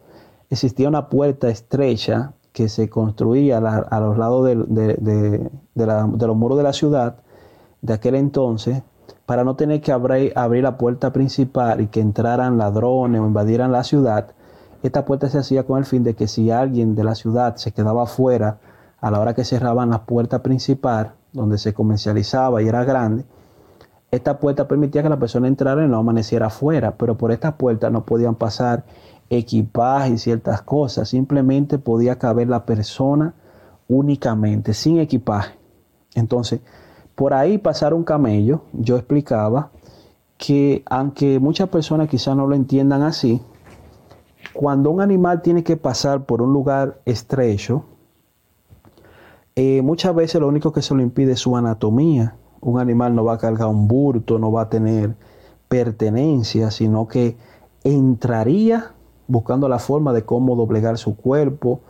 existía una puerta estrecha que se construía a, los lados de, los muros de la ciudad de aquel entonces, para no tener que abrir, abrir la puerta principal y que entraran ladrones o invadieran la ciudad. Esta puerta se hacía con el fin de que si alguien de la ciudad se quedaba afuera a la hora que cerraban la puerta principal, donde se comercializaba y era grande, esta puerta permitía que la persona entrara y no amaneciera afuera, pero por esta puerta no podían pasar equipaje y ciertas cosas, simplemente podía caber la persona únicamente, sin equipaje. Entonces, por ahí pasar un camello, yo explicaba que aunque muchas personas quizás no lo entiendan así, cuando un animal tiene que pasar por un lugar estrecho, eh, muchas veces lo único que se lo impide es su anatomía. Un animal no va a cargar un burto, no va a tener pertenencia, sino que entraría buscando la forma de cómo doblegar su cuerpo,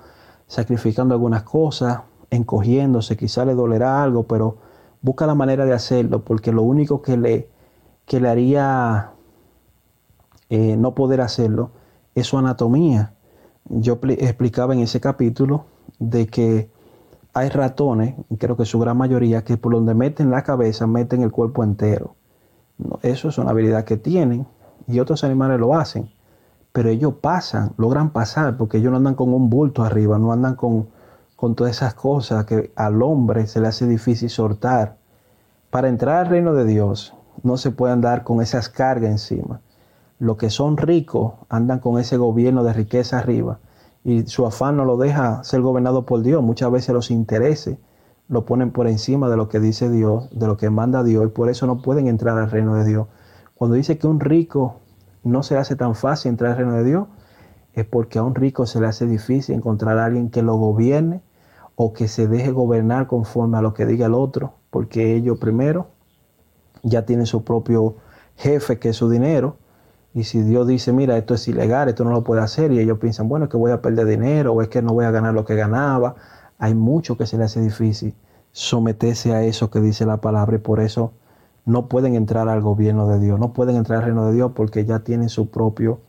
sacrificando algunas cosas, encogiéndose, quizá le dolerá algo, pero busca la manera de hacerlo, porque lo único que le, que le haría eh, no poder hacerlo es su anatomía. Yo explicaba en ese capítulo de que hay ratones, creo que su gran mayoría, que por donde meten la cabeza meten el cuerpo entero. Eso es una habilidad que tienen y otros animales lo hacen. Pero ellos pasan, logran pasar, porque ellos no andan con un bulto arriba, no andan con, con todas esas cosas que al hombre se le hace difícil soltar. Para entrar al reino de Dios no se puede andar con esas cargas encima. Los que son ricos andan con ese gobierno de riqueza arriba y su afán no lo deja ser gobernado por Dios. Muchas veces los intereses lo ponen por encima de lo que dice Dios, de lo que manda Dios, y por eso no pueden entrar al reino de Dios. Cuando dice que un rico no se hace tan fácil entrar al reino de Dios, es porque a un rico se le hace difícil encontrar a alguien que lo gobierne o que se deje gobernar conforme a lo que diga el otro, porque ellos primero ya tienen su propio jefe, que es su dinero, y si Dios dice, mira, esto es ilegal, esto no lo puede hacer, y ellos piensan, bueno, es que voy a perder dinero, o es que no voy a ganar lo que ganaba, hay mucho que se le hace difícil someterse a eso que dice la palabra, y por eso no pueden entrar al gobierno de Dios, no pueden entrar al reino de Dios porque ya tienen su propio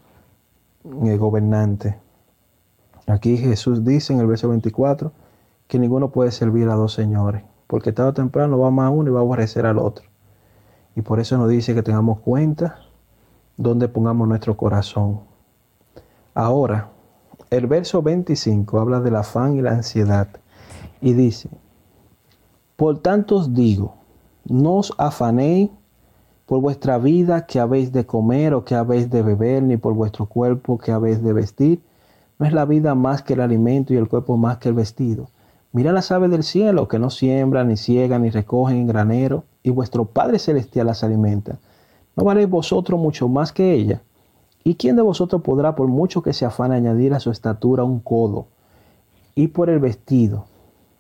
eh, gobernante. Aquí Jesús dice en el verso 24 que ninguno puede servir a dos señores, porque tarde o temprano va amar a uno y va a aborrecer al otro. Y por eso nos dice que tengamos cuenta donde pongamos nuestro corazón. Ahora, el verso 25 habla del afán y la ansiedad y dice, por tanto os digo, no os afanéis por vuestra vida que habéis de comer o que habéis de beber, ni por vuestro cuerpo que habéis de vestir. No es la vida más que el alimento y el cuerpo más que el vestido. Mira las aves del cielo que no siembran, ni ciegan, ni recogen en granero, y vuestro Padre Celestial las alimenta. ¿No valéis vosotros mucho más que ella? ¿Y quién de vosotros podrá, por mucho que se afane, añadir a su estatura un codo? Y por el vestido.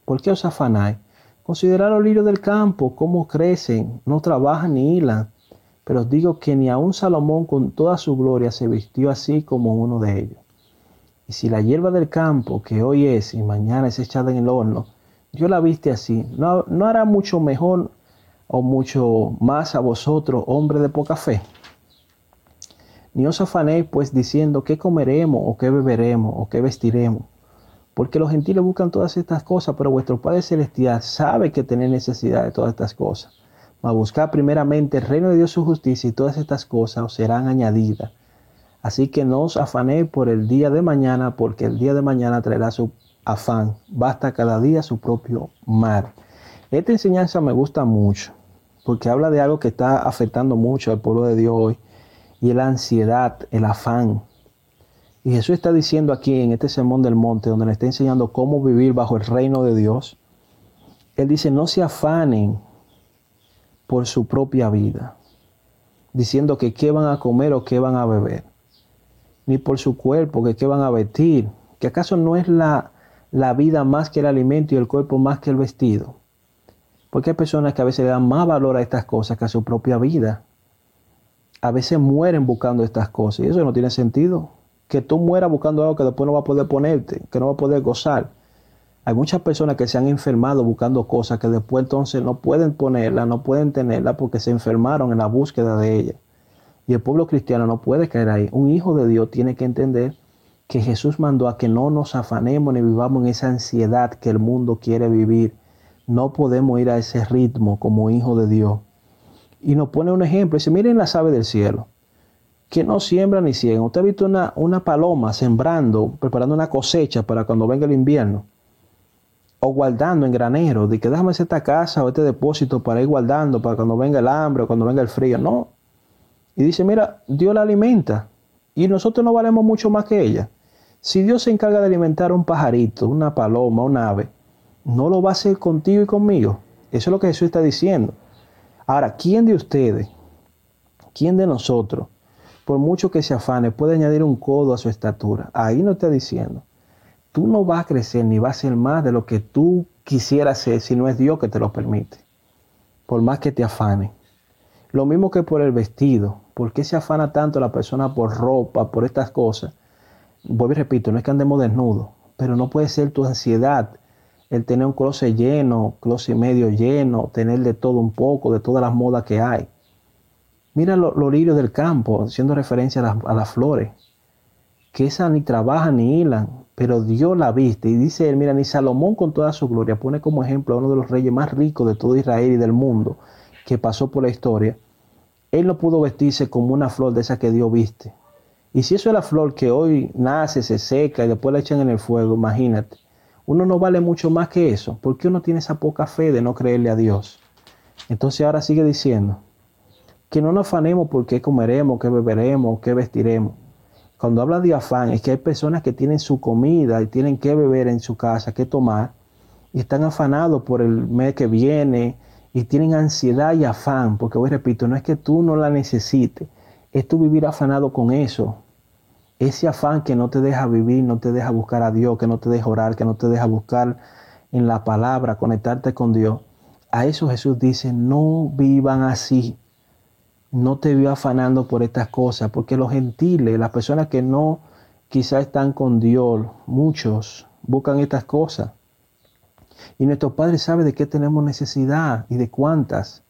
¿Por qué os afanáis? Considerad los lirios del campo, cómo crecen, no trabajan ni hilan. Pero os digo que ni aun Salomón con toda su gloria se vistió así como uno de ellos. Y si la hierba del campo, que hoy es y mañana es echada en el horno, Dios la viste así, ¿no, no hará mucho mejor o mucho más a vosotros, hombres de poca fe. Ni os afanéis pues diciendo qué comeremos o qué beberemos o qué vestiremos, porque los gentiles buscan todas estas cosas, pero vuestro Padre Celestial sabe que tenéis necesidad de todas estas cosas. Mas buscad primeramente el reino de Dios su justicia y todas estas cosas os serán añadidas. Así que no os afanéis por el día de mañana, porque el día de mañana traerá su afán. Basta cada día su propio mar. Esta enseñanza me gusta mucho porque habla de algo que está afectando mucho al pueblo de Dios hoy y es la ansiedad, el afán. Y Jesús está diciendo aquí en este sermón del monte, donde le está enseñando cómo vivir bajo el reino de Dios. Él dice, no se afanen por su propia vida. diciendo que qué van a comer o qué van a beber, ni por su cuerpo, que qué van a vestir, que acaso no es la, la vida más que el alimento y el cuerpo más que el vestido. Porque hay personas que a veces le dan más valor a estas cosas que a su propia vida. A veces mueren buscando estas cosas y eso no tiene sentido. Que tú mueras buscando algo que después no va a poder ponerte, que no va a poder gozar. Hay muchas personas que se han enfermado buscando cosas que después entonces no pueden ponerla, no pueden tenerla porque se enfermaron en la búsqueda de ella. Y el pueblo cristiano no puede caer ahí. Un hijo de Dios tiene que entender que Jesús mandó a que no nos afanemos ni vivamos en esa ansiedad que el mundo quiere vivir. No podemos ir a ese ritmo como hijo de Dios. Y nos pone un ejemplo. Dice, miren las aves del cielo, que no siembran ni ciegan. Usted ha visto una, una paloma sembrando, preparando una cosecha para cuando venga el invierno o guardando en granero, de que déjame hacer esta casa o este depósito para ir guardando para cuando venga el hambre o cuando venga el frío. No. Y dice, mira, Dios la alimenta y nosotros no valemos mucho más que ella. Si Dios se encarga de alimentar un pajarito, una paloma, un ave, no lo va a hacer contigo y conmigo. Eso es lo que Jesús está diciendo. Ahora, ¿quién de ustedes, quién de nosotros, por mucho que se afane, puede añadir un codo a su estatura? Ahí no está diciendo tú no vas a crecer ni vas a ser más de lo que tú quisieras ser si no es Dios que te lo permite. Por más que te afane. Lo mismo que por el vestido. ¿Por qué se afana tanto la persona por ropa, por estas cosas? Vuelvo y repito, no es que andemos desnudos, pero no puede ser tu ansiedad el tener un closet lleno, closet medio lleno, tener de todo un poco, de todas las modas que hay. Mira los lirios del campo, haciendo referencia a las, flores, que esas ni trabajan ni hilan, pero Dios la viste. Y dice él, mira, ni Salomón con toda su gloria pone como ejemplo a uno de los reyes más ricos de todo Israel y del mundo que pasó por la historia. Él no pudo vestirse como una flor de esa que Dios viste. Y si eso es la flor que hoy nace, se seca y después la echan en el fuego, imagínate. Uno no vale mucho más que eso. ¿Por qué uno tiene esa poca fe de no creerle a Dios? Entonces ahora sigue diciendo que no nos afanemos por qué comeremos, qué beberemos, qué vestiremos cuando habla de afán, es que hay personas que tienen su comida y tienen que beber en su casa, que tomar, y están afanados por el mes que viene y tienen ansiedad y afán, porque hoy repito, no es que tú no la necesites, es tú vivir afanado con eso. Ese afán que no te deja vivir, no te deja buscar a Dios, que no te deja orar, que no te deja buscar en la palabra, conectarte con Dios. A eso Jesús dice, no vivan así no te vio afanando por estas cosas, porque los gentiles, las personas que no quizás están con Dios, muchos buscan estas cosas. Y nuestro Padre sabe de qué tenemos necesidad y de cuántas.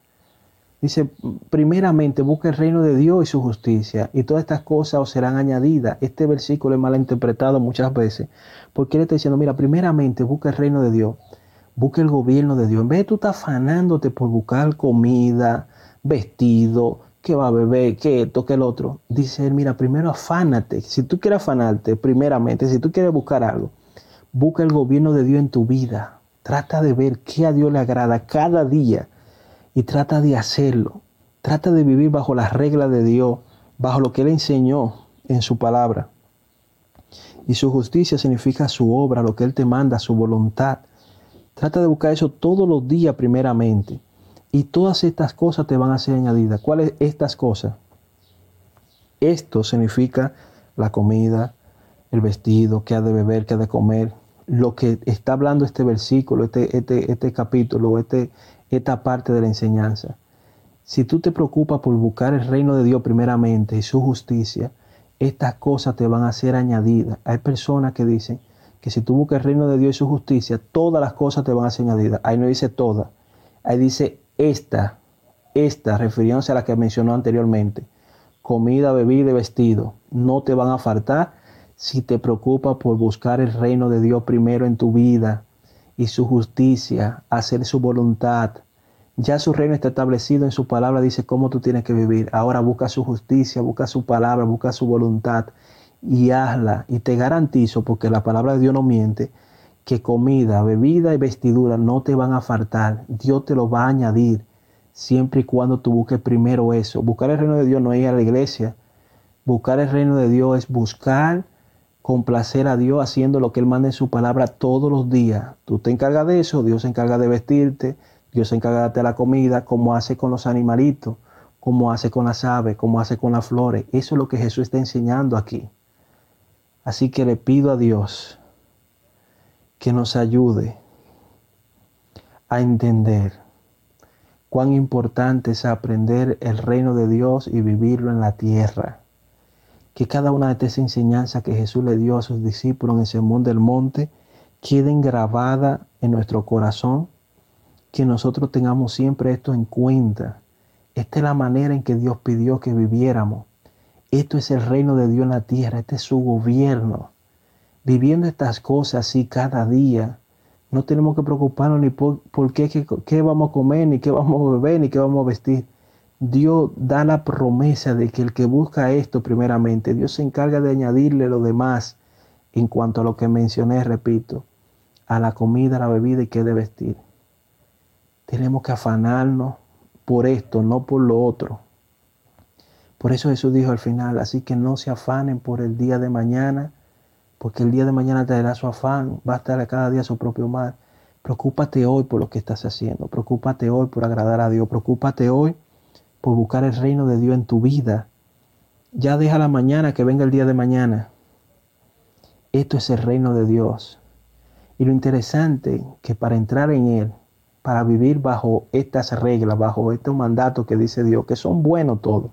Dice, primeramente busca el reino de Dios y su justicia, y todas estas cosas os serán añadidas. Este versículo es mal interpretado muchas veces, porque Él está diciendo, mira, primeramente busca el reino de Dios, busca el gobierno de Dios. En vez de tú estar afanándote por buscar comida, vestido, que va a beber, que esto, el otro. Dice él, mira, primero afánate. Si tú quieres afanarte, primeramente, si tú quieres buscar algo, busca el gobierno de Dios en tu vida. Trata de ver qué a Dios le agrada cada día y trata de hacerlo. Trata de vivir bajo las reglas de Dios, bajo lo que Él enseñó en su palabra. Y su justicia significa su obra, lo que Él te manda, su voluntad. Trata de buscar eso todos los días primeramente. Y todas estas cosas te van a ser añadidas. ¿Cuáles estas cosas? Esto significa la comida, el vestido, qué ha de beber, qué ha de comer. Lo que está hablando este versículo, este, este, este capítulo, este, esta parte de la enseñanza. Si tú te preocupas por buscar el reino de Dios primeramente y su justicia, estas cosas te van a ser añadidas. Hay personas que dicen que si tú buscas el reino de Dios y su justicia, todas las cosas te van a ser añadidas. Ahí no dice todas. Ahí dice esta, esta, refiriéndose a la que mencionó anteriormente, comida, bebida y vestido, no te van a faltar si te preocupas por buscar el reino de Dios primero en tu vida y su justicia, hacer su voluntad. Ya su reino está establecido en su palabra, dice cómo tú tienes que vivir. Ahora busca su justicia, busca su palabra, busca su voluntad y hazla. Y te garantizo, porque la palabra de Dios no miente, que comida, bebida y vestidura no te van a faltar. Dios te lo va a añadir siempre y cuando tú busques primero eso. Buscar el reino de Dios no es ir a la iglesia. Buscar el reino de Dios es buscar complacer a Dios haciendo lo que Él manda en su palabra todos los días. Tú te encargas de eso, Dios se encarga de vestirte, Dios se encarga de darte la comida, como hace con los animalitos. como hace con las aves, como hace con las flores. Eso es lo que Jesús está enseñando aquí. Así que le pido a Dios que nos ayude a entender cuán importante es aprender el reino de Dios y vivirlo en la tierra. Que cada una de estas enseñanzas que Jesús le dio a sus discípulos en ese mundo del monte queden grabadas en nuestro corazón, que nosotros tengamos siempre esto en cuenta. Esta es la manera en que Dios pidió que viviéramos. Esto es el reino de Dios en la tierra, este es su gobierno. Viviendo estas cosas así cada día, no tenemos que preocuparnos ni por, qué, qué, vamos a comer, ni qué vamos a beber, ni qué vamos a vestir. Dios da la promesa de que el que busca esto primeramente, Dios se encarga de añadirle lo demás en cuanto a lo que mencioné, repito, a la comida, a la bebida y qué de vestir. Tenemos que afanarnos por esto, no por lo otro. Por eso Jesús dijo al final, así que no se afanen por el día de mañana, porque el día de mañana traerá su afán, va a estar a cada día su propio mal. Preocúpate hoy por lo que estás haciendo, preocúpate hoy por agradar a Dios, preocúpate hoy por buscar el reino de Dios en tu vida. Ya deja la mañana que venga el día de mañana. Esto es el reino de Dios. Y lo interesante que para entrar en él, para vivir bajo estas reglas, bajo estos mandatos que dice Dios, que son buenos todos.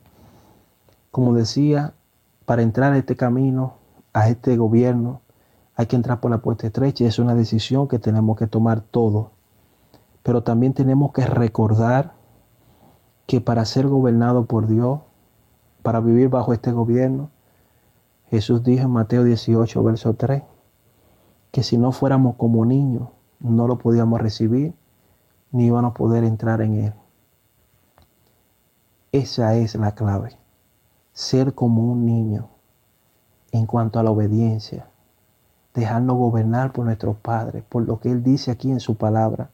Como decía, para entrar a este camino a este gobierno, hay que entrar por la puerta estrecha y es una decisión que tenemos que tomar todos. Pero también tenemos que recordar que para ser gobernado por Dios, para vivir bajo este gobierno, Jesús dijo en Mateo 18, verso 3, que si no fuéramos como niños, no lo podíamos recibir, ni íbamos a poder entrar en él. Esa es la clave, ser como un niño en cuanto a la obediencia, dejarnos gobernar por nuestros padres, por lo que Él dice aquí en su palabra,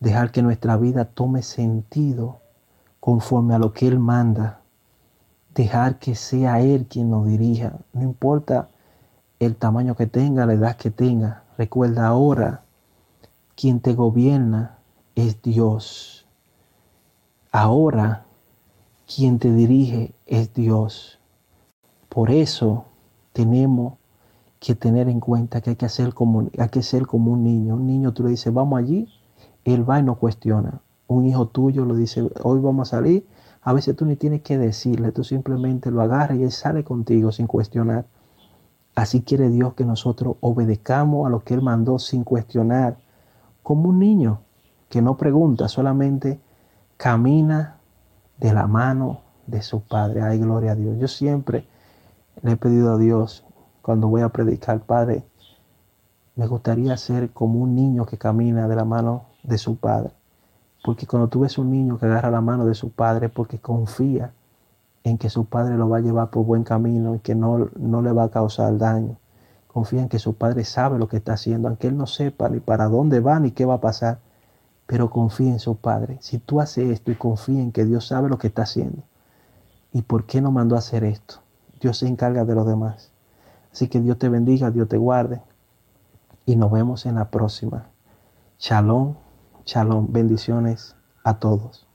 dejar que nuestra vida tome sentido conforme a lo que Él manda, dejar que sea Él quien nos dirija, no importa el tamaño que tenga, la edad que tenga, recuerda ahora, quien te gobierna es Dios. Ahora, quien te dirige es Dios. Por eso, tenemos que tener en cuenta que hay que, hacer como, hay que ser como un niño. Un niño tú le dices, vamos allí, él va y no cuestiona. Un hijo tuyo lo dice, hoy vamos a salir. A veces tú ni tienes que decirle, tú simplemente lo agarras y él sale contigo sin cuestionar. Así quiere Dios que nosotros obedezcamos a lo que Él mandó sin cuestionar, como un niño que no pregunta, solamente camina de la mano de su Padre. Ay, gloria a Dios. Yo siempre le he pedido a Dios cuando voy a predicar, Padre, me gustaría ser como un niño que camina de la mano de su padre. Porque cuando tú ves un niño que agarra la mano de su padre, porque confía en que su padre lo va a llevar por buen camino y que no, no le va a causar daño. Confía en que su padre sabe lo que está haciendo, aunque él no sepa ni para dónde va ni qué va a pasar. Pero confía en su padre. Si tú haces esto y confía en que Dios sabe lo que está haciendo, ¿y por qué no mandó a hacer esto? Dios se encarga de los demás. Así que Dios te bendiga, Dios te guarde. Y nos vemos en la próxima. Shalom, shalom. Bendiciones a todos.